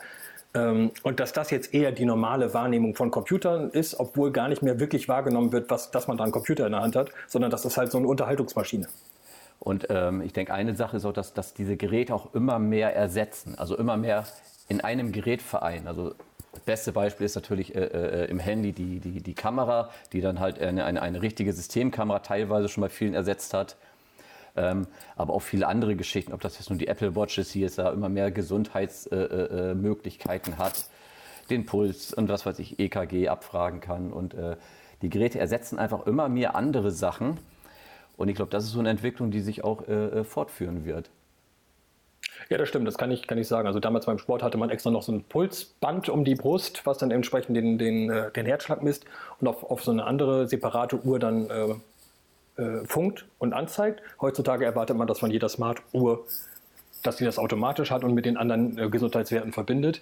Ähm, und dass das jetzt eher die normale Wahrnehmung von Computern ist, obwohl gar nicht mehr wirklich wahrgenommen wird, was, dass man da einen Computer in der Hand hat, sondern das ist halt so eine Unterhaltungsmaschine. Und ähm, ich denke, eine Sache ist auch, dass, dass diese Geräte auch immer mehr ersetzen, also immer mehr in einem Gerät vereinen. Also das beste Beispiel ist natürlich äh, äh, im Handy die, die, die Kamera, die dann halt eine, eine, eine richtige Systemkamera teilweise schon bei vielen ersetzt hat. Ähm, aber auch viele andere Geschichten, ob das jetzt nun die Apple Watch ist, die jetzt da immer mehr Gesundheitsmöglichkeiten äh, äh, hat, den Puls und was weiß ich, EKG abfragen kann. Und äh, die Geräte ersetzen einfach immer mehr andere Sachen. Und ich glaube, das ist so eine Entwicklung, die sich auch äh, fortführen wird. Ja, das stimmt, das kann ich, kann ich sagen. Also damals beim Sport hatte man extra noch so ein Pulsband um die Brust, was dann entsprechend den, den, äh, den Herzschlag misst und auf, auf so eine andere separate Uhr dann äh, äh, funkt und anzeigt. Heutzutage erwartet man das von jeder Smart-Uhr, dass sie das automatisch hat und mit den anderen äh, Gesundheitswerten verbindet.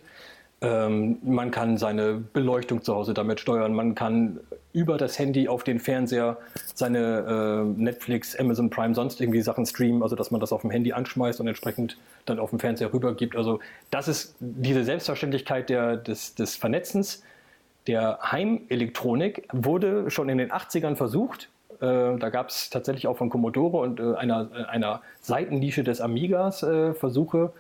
Ähm, man kann seine Beleuchtung zu Hause damit steuern. Man kann über das Handy auf den Fernseher seine äh, Netflix, Amazon Prime, sonst irgendwie Sachen streamen, also dass man das auf dem Handy anschmeißt und entsprechend dann auf dem Fernseher rübergibt. Also das ist diese Selbstverständlichkeit der, des, des Vernetzens. Der Heimelektronik wurde schon in den 80ern versucht. Äh, da gab es tatsächlich auch von Commodore und äh, einer, einer Seitennische des Amigas äh, Versuche,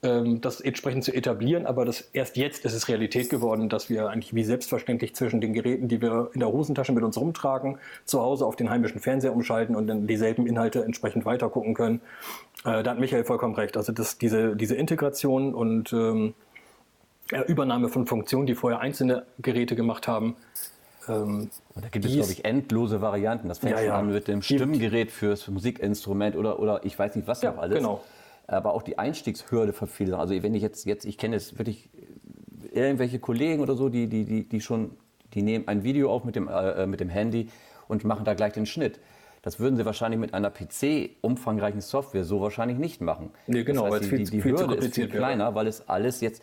das entsprechend zu etablieren, aber das, erst jetzt ist es Realität geworden, dass wir eigentlich wie selbstverständlich zwischen den Geräten, die wir in der Hosentasche mit uns rumtragen, zu Hause auf den heimischen Fernseher umschalten und dann dieselben Inhalte entsprechend weitergucken können. Äh, da hat Michael vollkommen recht. Also das, diese, diese Integration und ähm, Übernahme von Funktionen, die vorher einzelne Geräte gemacht haben, ähm, da gibt es, glaube ich, endlose Varianten. Das fängt ja, ja. an mit dem Stimmgerät fürs Musikinstrument oder, oder ich weiß nicht, was ja, noch alles. Genau aber auch die Einstiegshürde für viele. Also wenn ich jetzt, jetzt ich kenne jetzt wirklich irgendwelche Kollegen oder so, die, die, die, die schon, die nehmen ein Video auf mit dem, äh, mit dem Handy und machen da gleich den Schnitt. Das würden sie wahrscheinlich mit einer PC-umfangreichen Software so wahrscheinlich nicht machen. Nee, genau, das heißt, die, die, die Hürde ist viel kleiner, wäre. weil es alles jetzt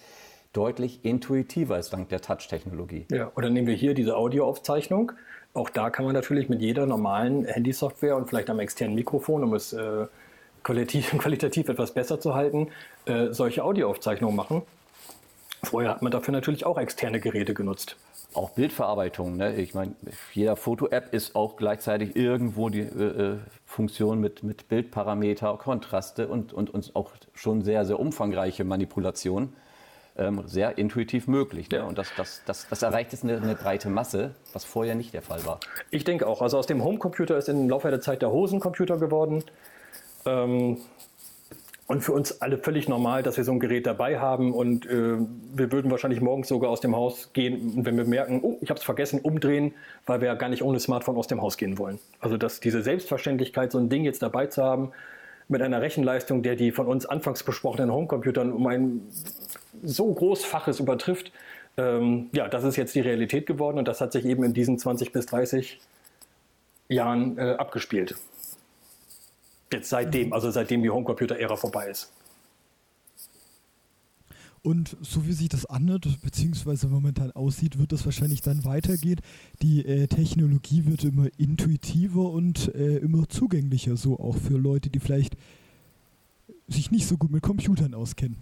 deutlich intuitiver ist dank der Touch-Technologie. Ja, oder nehmen wir hier diese Audioaufzeichnung. Auch da kann man natürlich mit jeder normalen Handysoftware und vielleicht am externen Mikrofon, um es äh, qualitativ, qualitativ etwas besser zu halten, äh, solche Audioaufzeichnungen machen. Vorher hat man dafür natürlich auch externe Geräte genutzt. Auch Bildverarbeitung. Ne? Ich meine, jeder Foto-App ist auch gleichzeitig irgendwo die äh, äh, Funktion mit, mit Bildparameter, Kontraste und, und, und auch schon sehr, sehr umfangreiche Manipulation ähm, sehr intuitiv möglich. Ne? Und das, das, das, das erreicht jetzt eine, eine, breite Masse, was vorher nicht der Fall war. Ich denke auch. Also aus dem Homecomputer ist im Laufe der Zeit der Hosencomputer geworden. Ähm, und für uns alle völlig normal, dass wir so ein Gerät dabei haben und äh, wir würden wahrscheinlich morgens sogar aus dem Haus gehen, wenn wir merken, oh, ich habe es vergessen, umdrehen, weil wir ja gar nicht ohne Smartphone aus dem Haus gehen wollen. Also dass diese Selbstverständlichkeit, so ein Ding jetzt dabei zu haben, mit einer Rechenleistung, der die von uns anfangs besprochenen Homecomputern um ein so großfaches übertrifft, ähm, ja, das ist jetzt die Realität geworden und das hat sich eben in diesen 20 bis 30 Jahren äh, abgespielt. Jetzt seitdem, also seitdem die Homecomputer-Ära vorbei ist. Und so wie sich das anhört, beziehungsweise momentan aussieht, wird das wahrscheinlich dann weitergehen. Die äh, Technologie wird immer intuitiver und äh, immer zugänglicher, so auch für Leute, die vielleicht sich nicht so gut mit Computern auskennen.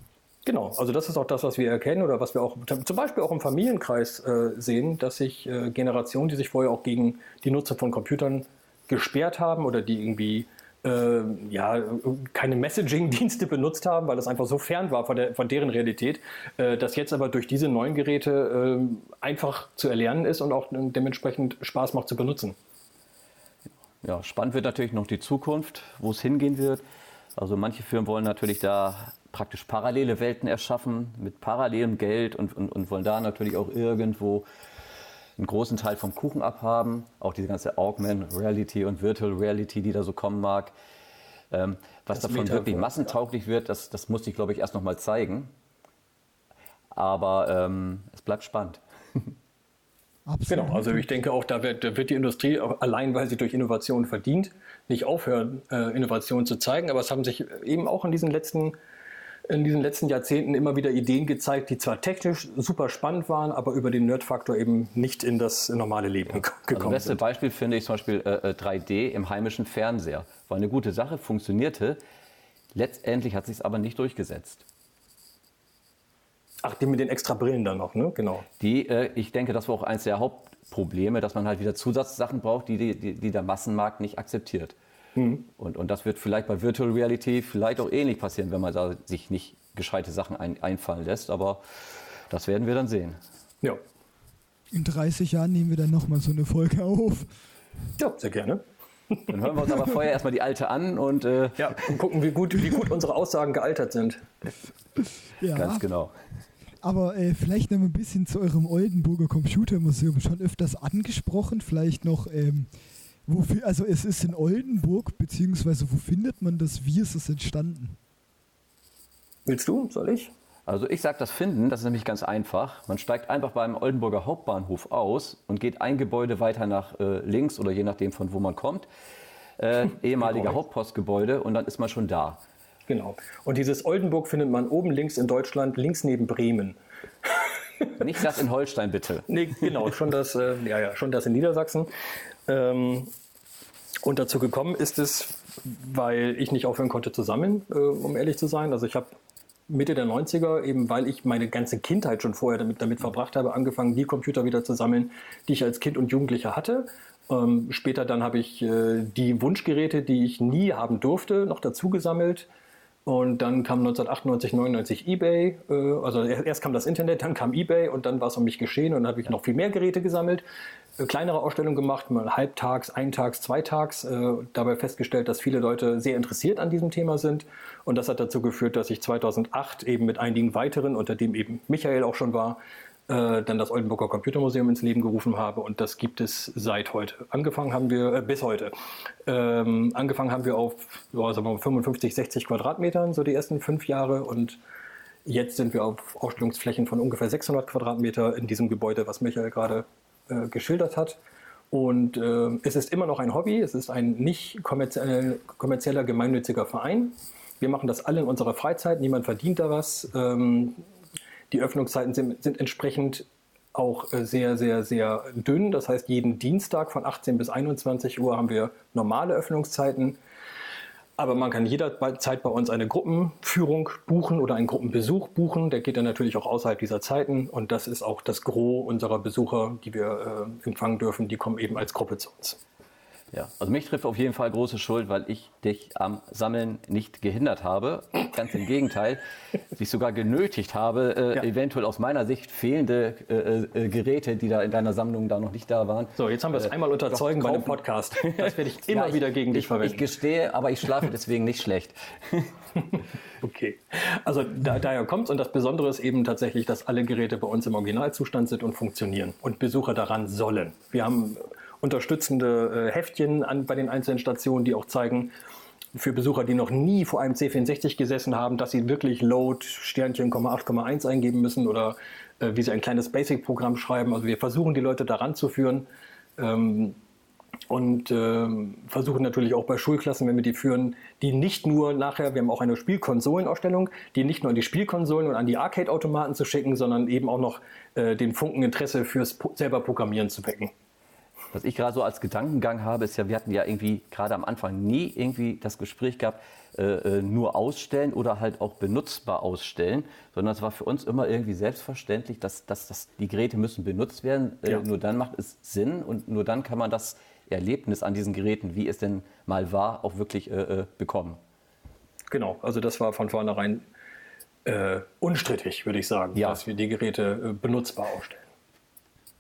Genau, also das ist auch das, was wir erkennen oder was wir auch zum Beispiel auch im Familienkreis äh, sehen, dass sich äh, Generationen, die sich vorher auch gegen die Nutzung von Computern gesperrt haben oder die irgendwie äh, ja, keine Messaging-Dienste benutzt haben, weil das einfach so fern war von, der, von deren Realität, äh, das jetzt aber durch diese neuen Geräte äh, einfach zu erlernen ist und auch dementsprechend Spaß macht zu benutzen. Ja, spannend wird natürlich noch die Zukunft, wo es hingehen wird. Also manche Firmen wollen natürlich da praktisch parallele Welten erschaffen mit parallelem Geld und, und, und wollen da natürlich auch irgendwo einen großen Teil vom Kuchen abhaben. Auch diese ganze Augmented Reality und Virtual Reality, die da so kommen mag. Ähm, was das davon wirklich massentauglich wird, das, das muss ich, glaube ich, erst noch mal zeigen. Aber ähm, es bleibt spannend. Absolut. Genau, also ich denke auch, da wird, da wird die Industrie allein, weil sie durch Innovation verdient, nicht aufhören, äh, Innovationen zu zeigen. Aber es haben sich eben auch in diesen letzten in diesen letzten Jahrzehnten immer wieder Ideen gezeigt, die zwar technisch super spannend waren, aber über den Nerdfaktor eben nicht in das normale Leben gekommen also das beste sind. Beispiel finde ich zum Beispiel äh, 3D äh, im heimischen Fernseher. War eine gute Sache, funktionierte. Letztendlich hat sich es aber nicht durchgesetzt. Ach, die mit den extra Brillen dann noch, ne? Genau. Die, äh, ich denke, das war auch eines der Hauptprobleme, dass man halt wieder Zusatzsachen braucht, die, die, die der Massenmarkt nicht akzeptiert. Mhm. Und, und das wird vielleicht bei Virtual Reality vielleicht auch ähnlich passieren, wenn man da sich nicht gescheite Sachen ein, einfallen lässt. Aber das werden wir dann sehen. Ja. In 30 Jahren nehmen wir dann nochmal so eine Folge auf. Ja, sehr gerne. Dann hören wir uns aber vorher erstmal die alte an und, äh ja, und gucken, wie gut, wie gut unsere Aussagen gealtert sind. Ja. Ganz genau. Aber äh, vielleicht noch ein bisschen zu eurem Oldenburger Computermuseum schon öfters angesprochen. Vielleicht noch ähm, Wofür, also es ist in Oldenburg, beziehungsweise wo findet man das? Wie ist es entstanden? Willst du? Soll ich? Also ich sage das Finden, das ist nämlich ganz einfach. Man steigt einfach beim Oldenburger Hauptbahnhof aus und geht ein Gebäude weiter nach äh, links oder je nachdem von wo man kommt. Äh, ehemaliger Hauptpostgebäude und dann ist man schon da. Genau. Und dieses Oldenburg findet man oben links in Deutschland, links neben Bremen. Nicht das in Holstein, bitte. Nee, genau, schon das, äh, ja, ja, schon das in Niedersachsen. Ähm, und dazu gekommen ist es, weil ich nicht aufhören konnte zu sammeln, äh, um ehrlich zu sein. Also ich habe Mitte der 90er, eben weil ich meine ganze Kindheit schon vorher damit, damit verbracht habe, angefangen, die Computer wieder zu sammeln, die ich als Kind und Jugendlicher hatte. Ähm, später dann habe ich äh, die Wunschgeräte, die ich nie haben durfte, noch dazu gesammelt. Und dann kam 1998, 99 eBay. Äh, also erst kam das Internet, dann kam eBay und dann war es um mich geschehen und dann habe ich noch viel mehr Geräte gesammelt. Kleinere Ausstellungen gemacht, mal halbtags, eintags, zweitags. Äh, dabei festgestellt, dass viele Leute sehr interessiert an diesem Thema sind. Und das hat dazu geführt, dass ich 2008 eben mit einigen weiteren, unter dem eben Michael auch schon war, äh, dann das Oldenburger Computermuseum ins Leben gerufen habe und das gibt es seit heute. Angefangen haben wir, äh, bis heute, ähm, angefangen haben wir auf ja, sagen wir 55, 60 Quadratmetern, so die ersten fünf Jahre und jetzt sind wir auf Ausstellungsflächen von ungefähr 600 Quadratmeter in diesem Gebäude, was Michael gerade äh, geschildert hat. Und äh, es ist immer noch ein Hobby, es ist ein nicht kommerziell, kommerzieller gemeinnütziger Verein. Wir machen das alle in unserer Freizeit, niemand verdient da was. Ähm, die Öffnungszeiten sind, sind entsprechend auch äh, sehr, sehr, sehr dünn. Das heißt, jeden Dienstag von 18 bis 21 Uhr haben wir normale Öffnungszeiten. Aber man kann jederzeit bei uns eine Gruppenführung buchen oder einen Gruppenbesuch buchen. Der geht dann natürlich auch außerhalb dieser Zeiten. Und das ist auch das Gros unserer Besucher, die wir äh, empfangen dürfen. Die kommen eben als Gruppe zu uns. Ja, also mich trifft auf jeden Fall große Schuld, weil ich dich am Sammeln nicht gehindert habe. Ganz im Gegenteil, dich sogar genötigt habe, äh, ja. eventuell aus meiner Sicht fehlende äh, äh, Geräte, die da in deiner Sammlung da noch nicht da waren. So, jetzt haben wir es äh, einmal unterzeugen bei einem Podcast. Das werde ich immer ja, ich, wieder gegen dich verwenden. Ich gestehe, aber ich schlafe deswegen nicht schlecht. okay. Also da, daher kommt es und das Besondere ist eben tatsächlich, dass alle Geräte bei uns im Originalzustand sind und funktionieren und Besucher daran sollen. Wir haben unterstützende äh, Heftchen an, bei den einzelnen Stationen, die auch zeigen, für Besucher, die noch nie vor einem C64 gesessen haben, dass sie wirklich Load Sternchen 8,1 eingeben müssen oder äh, wie sie ein kleines Basic-Programm schreiben. Also wir versuchen die Leute daran zu führen ähm, und äh, versuchen natürlich auch bei Schulklassen, wenn wir die führen, die nicht nur nachher, wir haben auch eine Spielkonsolenausstellung, die nicht nur an die Spielkonsolen und an die Arcade-Automaten zu schicken, sondern eben auch noch äh, den Funken Interesse fürs selber Programmieren zu wecken. Was ich gerade so als Gedankengang habe, ist ja, wir hatten ja irgendwie gerade am Anfang nie irgendwie das Gespräch gehabt, äh, äh, nur ausstellen oder halt auch benutzbar ausstellen, sondern es war für uns immer irgendwie selbstverständlich, dass, dass, dass die Geräte müssen benutzt werden. Äh, ja. Nur dann macht es Sinn und nur dann kann man das Erlebnis an diesen Geräten, wie es denn mal war, auch wirklich äh, äh bekommen. Genau, also das war von vornherein äh, unstrittig, würde ich sagen, ja. dass wir die Geräte benutzbar ausstellen.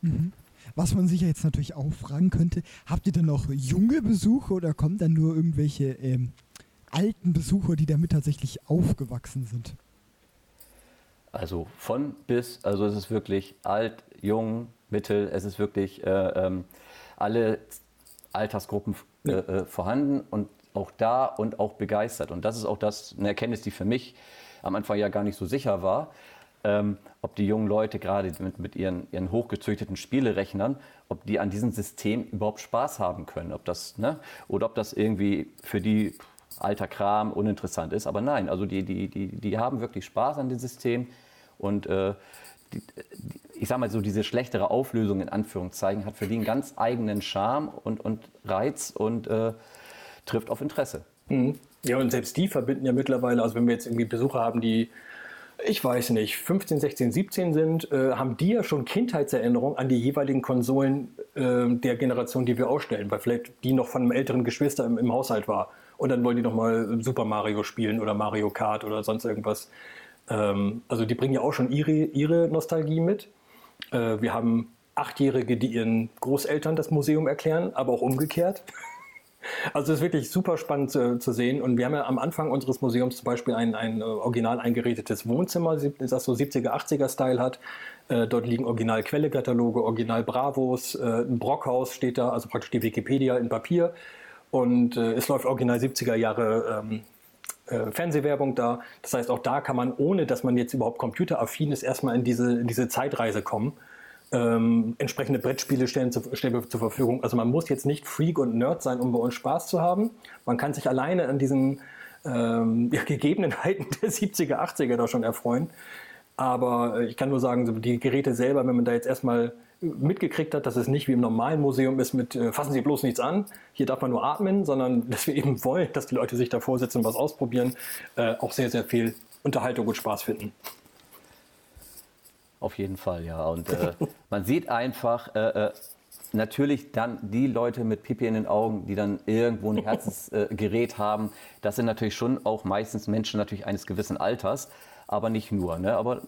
Mhm. Was man sich jetzt natürlich auch fragen könnte, habt ihr denn noch junge Besucher oder kommen dann nur irgendwelche ähm, alten Besucher, die damit tatsächlich aufgewachsen sind? Also von bis, also es ist wirklich alt, jung, mittel, es ist wirklich äh, ähm, alle Altersgruppen äh, äh, vorhanden und auch da und auch begeistert. Und das ist auch das, eine Erkenntnis, die für mich am Anfang ja gar nicht so sicher war, ähm, ob die jungen Leute gerade mit, mit ihren, ihren hochgezüchteten Spielerechnern, ob die an diesem System überhaupt Spaß haben können, ob das, ne, oder ob das irgendwie für die alter Kram uninteressant ist. Aber nein, also die, die, die, die haben wirklich Spaß an dem System und äh, die, ich sage mal so, diese schlechtere Auflösung in Anführungszeichen hat für die einen ganz eigenen Charme und, und Reiz und äh, trifft auf Interesse. Mhm. Ja, und selbst die verbinden ja mittlerweile, also wenn wir jetzt irgendwie Besucher haben, die ich weiß nicht, 15, 16, 17 sind, äh, haben die ja schon Kindheitserinnerungen an die jeweiligen Konsolen äh, der Generation, die wir ausstellen, weil vielleicht die noch von einem älteren Geschwister im, im Haushalt war. Und dann wollen die noch mal Super Mario spielen oder Mario Kart oder sonst irgendwas. Ähm, also die bringen ja auch schon ihre, ihre Nostalgie mit. Äh, wir haben Achtjährige, die ihren Großeltern das Museum erklären, aber auch umgekehrt. Also es ist wirklich super spannend zu, zu, sehen. Und wir haben ja am Anfang unseres Museums zum Beispiel ein, ein äh, original eingerätetes Wohnzimmer, das so 70er, 80er Style hat. Äh, dort liegen original Quellekataloge, original Bravos, äh, ein Brockhaus steht da, also praktisch die Wikipedia in Papier. Und äh, es läuft original 70er Jahre ähm, äh, Fernsehwerbung da. Das heißt, auch da kann man, ohne dass man jetzt überhaupt computeraffin ist, erstmal in diese, in diese Zeitreise kommen ähm, entsprechende Brettspiele stellen, zu, stellen wir zur Verfügung. Also man muss jetzt nicht Freak und Nerd sein, um bei uns Spaß zu haben. Man kann sich alleine an diesen ähm, ja, Gegebenheiten der 70er, 80er da schon erfreuen. Aber äh, ich kann nur sagen, die Geräte selber, wenn man da jetzt erstmal mitgekriegt hat, dass es nicht wie im normalen Museum ist mit äh, fassen Sie bloß nichts an, hier darf man nur atmen, sondern dass wir eben wollen, dass die Leute sich da vorsetzen und was ausprobieren, äh, auch sehr, sehr viel Unterhaltung und Spaß finden. Auf jeden Fall, ja. Und äh, man sieht einfach äh, äh, natürlich dann die Leute mit Pipi in den Augen, die dann irgendwo ein Herzensgerät haben. Das sind natürlich schon auch meistens Menschen natürlich eines gewissen Alters, aber nicht nur. Ne? Aber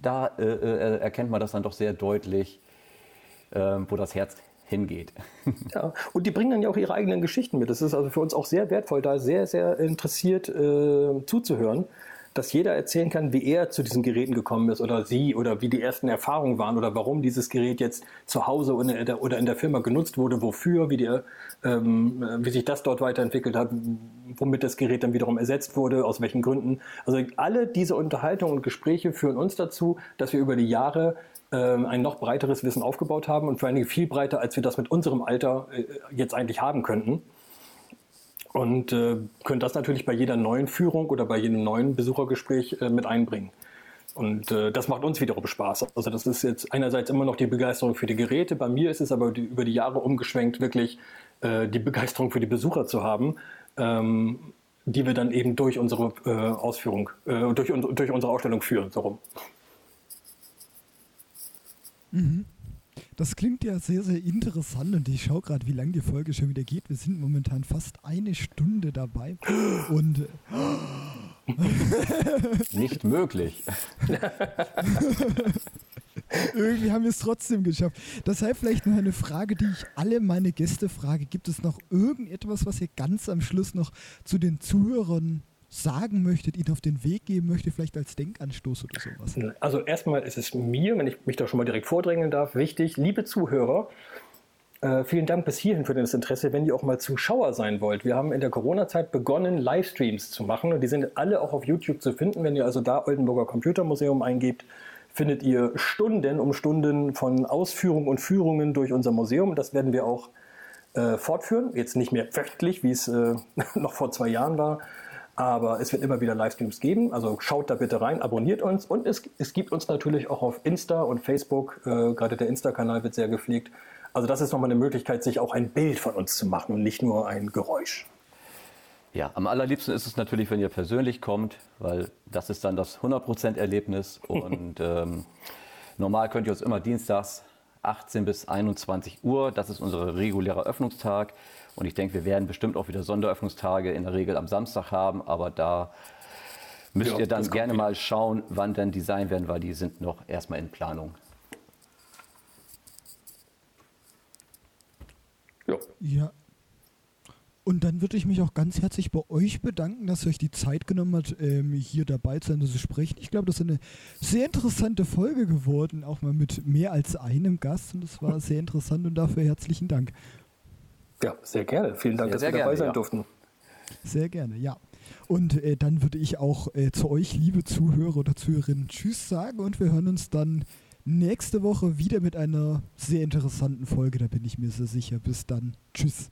da äh, äh, erkennt man das dann doch sehr deutlich, ähm, wo das Herz hingeht. Ja, und die bringen dann ja auch ihre eigenen Geschichten mit. Das ist also für uns auch sehr wertvoll, da sehr, sehr interessiert äh, zuzuhören dass jeder erzählen kann, wie er zu diesen Geräten gekommen ist oder sie oder wie die ersten Erfahrungen waren oder warum dieses Gerät jetzt zu Hause oder in der Firma genutzt wurde, wofür, wie, die, ähm, wie sich das dort weiterentwickelt hat, womit das Gerät dann wiederum ersetzt wurde, aus welchen Gründen. Also alle diese Unterhaltungen und Gespräche führen uns dazu, dass wir über die Jahre ähm, ein noch breiteres Wissen aufgebaut haben und vor allen Dingen viel breiter, als wir das mit unserem Alter äh, jetzt eigentlich haben könnten. Und äh, können das natürlich bei jeder neuen Führung oder bei jedem neuen Besuchergespräch äh, mit einbringen. Und äh, das macht uns wiederum Spaß. Also das ist jetzt einerseits immer noch die Begeisterung für die Geräte. Bei mir ist es aber die, über die Jahre umgeschwenkt, wirklich äh, die Begeisterung für die Besucher zu haben, ähm, die wir dann eben durch unsere äh, Ausführung, äh, durch, durch unsere Ausstellung führen. So rum. Mhm. Das klingt ja sehr, sehr interessant und ich schaue gerade, wie lange die Folge schon wieder geht. Wir sind momentan fast eine Stunde dabei und nicht möglich. Irgendwie haben wir es trotzdem geschafft. Deshalb vielleicht noch eine Frage, die ich alle meine Gäste frage. Gibt es noch irgendetwas, was ihr ganz am Schluss noch zu den Zuhörern sagen möchtet, ihnen auf den Weg geben möchtet, vielleicht als Denkanstoß oder sowas? Also erstmal ist es mir, wenn ich mich da schon mal direkt vordrängeln darf, wichtig, liebe Zuhörer, äh, vielen Dank bis hierhin für das Interesse. Wenn ihr auch mal Zuschauer sein wollt, wir haben in der Corona-Zeit begonnen, Livestreams zu machen und die sind alle auch auf YouTube zu finden. Wenn ihr also da Oldenburger Computermuseum eingebt, findet ihr Stunden um Stunden von Ausführungen und Führungen durch unser Museum. Das werden wir auch äh, fortführen. Jetzt nicht mehr wöchentlich, wie es äh, noch vor zwei Jahren war, aber es wird immer wieder Livestreams geben. Also schaut da bitte rein, abonniert uns. Und es, es gibt uns natürlich auch auf Insta und Facebook. Äh, gerade der Insta-Kanal wird sehr gepflegt. Also das ist nochmal eine Möglichkeit, sich auch ein Bild von uns zu machen und nicht nur ein Geräusch. Ja, am allerliebsten ist es natürlich, wenn ihr persönlich kommt, weil das ist dann das 100%-Erlebnis. Und ähm, normal könnt ihr uns immer dienstags 18 bis 21 Uhr, das ist unser regulärer Öffnungstag. Und ich denke, wir werden bestimmt auch wieder Sonderöffnungstage in der Regel am Samstag haben, aber da müsst ja, ihr dann gerne mal schauen, wann denn die sein werden, weil die sind noch erstmal in Planung. Ja. ja. Und dann dann würde ich mich auch ganz herzlich bei euch bedanken, dass ihr euch die Zeit genommen habt, ähm, hier dabei zu sein und zu sprechen. Ich glaube, das ist eine sehr interessante Folge geworden, auch mal mit mehr als einem Gast. Und das war sehr interessant und dafür herzlichen Dank. Ja, sehr gerne. Vielen Dank, sehr, dass sehr wir dabei gerne, sein ja. durften. Sehr gerne, ja. Und äh, dann würde ich auch äh, zu euch, liebe Zuhörer oder Zuhörerinnen, Tschüss sagen und wir hören uns dann nächste Woche wieder mit einer sehr interessanten Folge, da bin ich mir sehr sicher. Bis dann. Tschüss.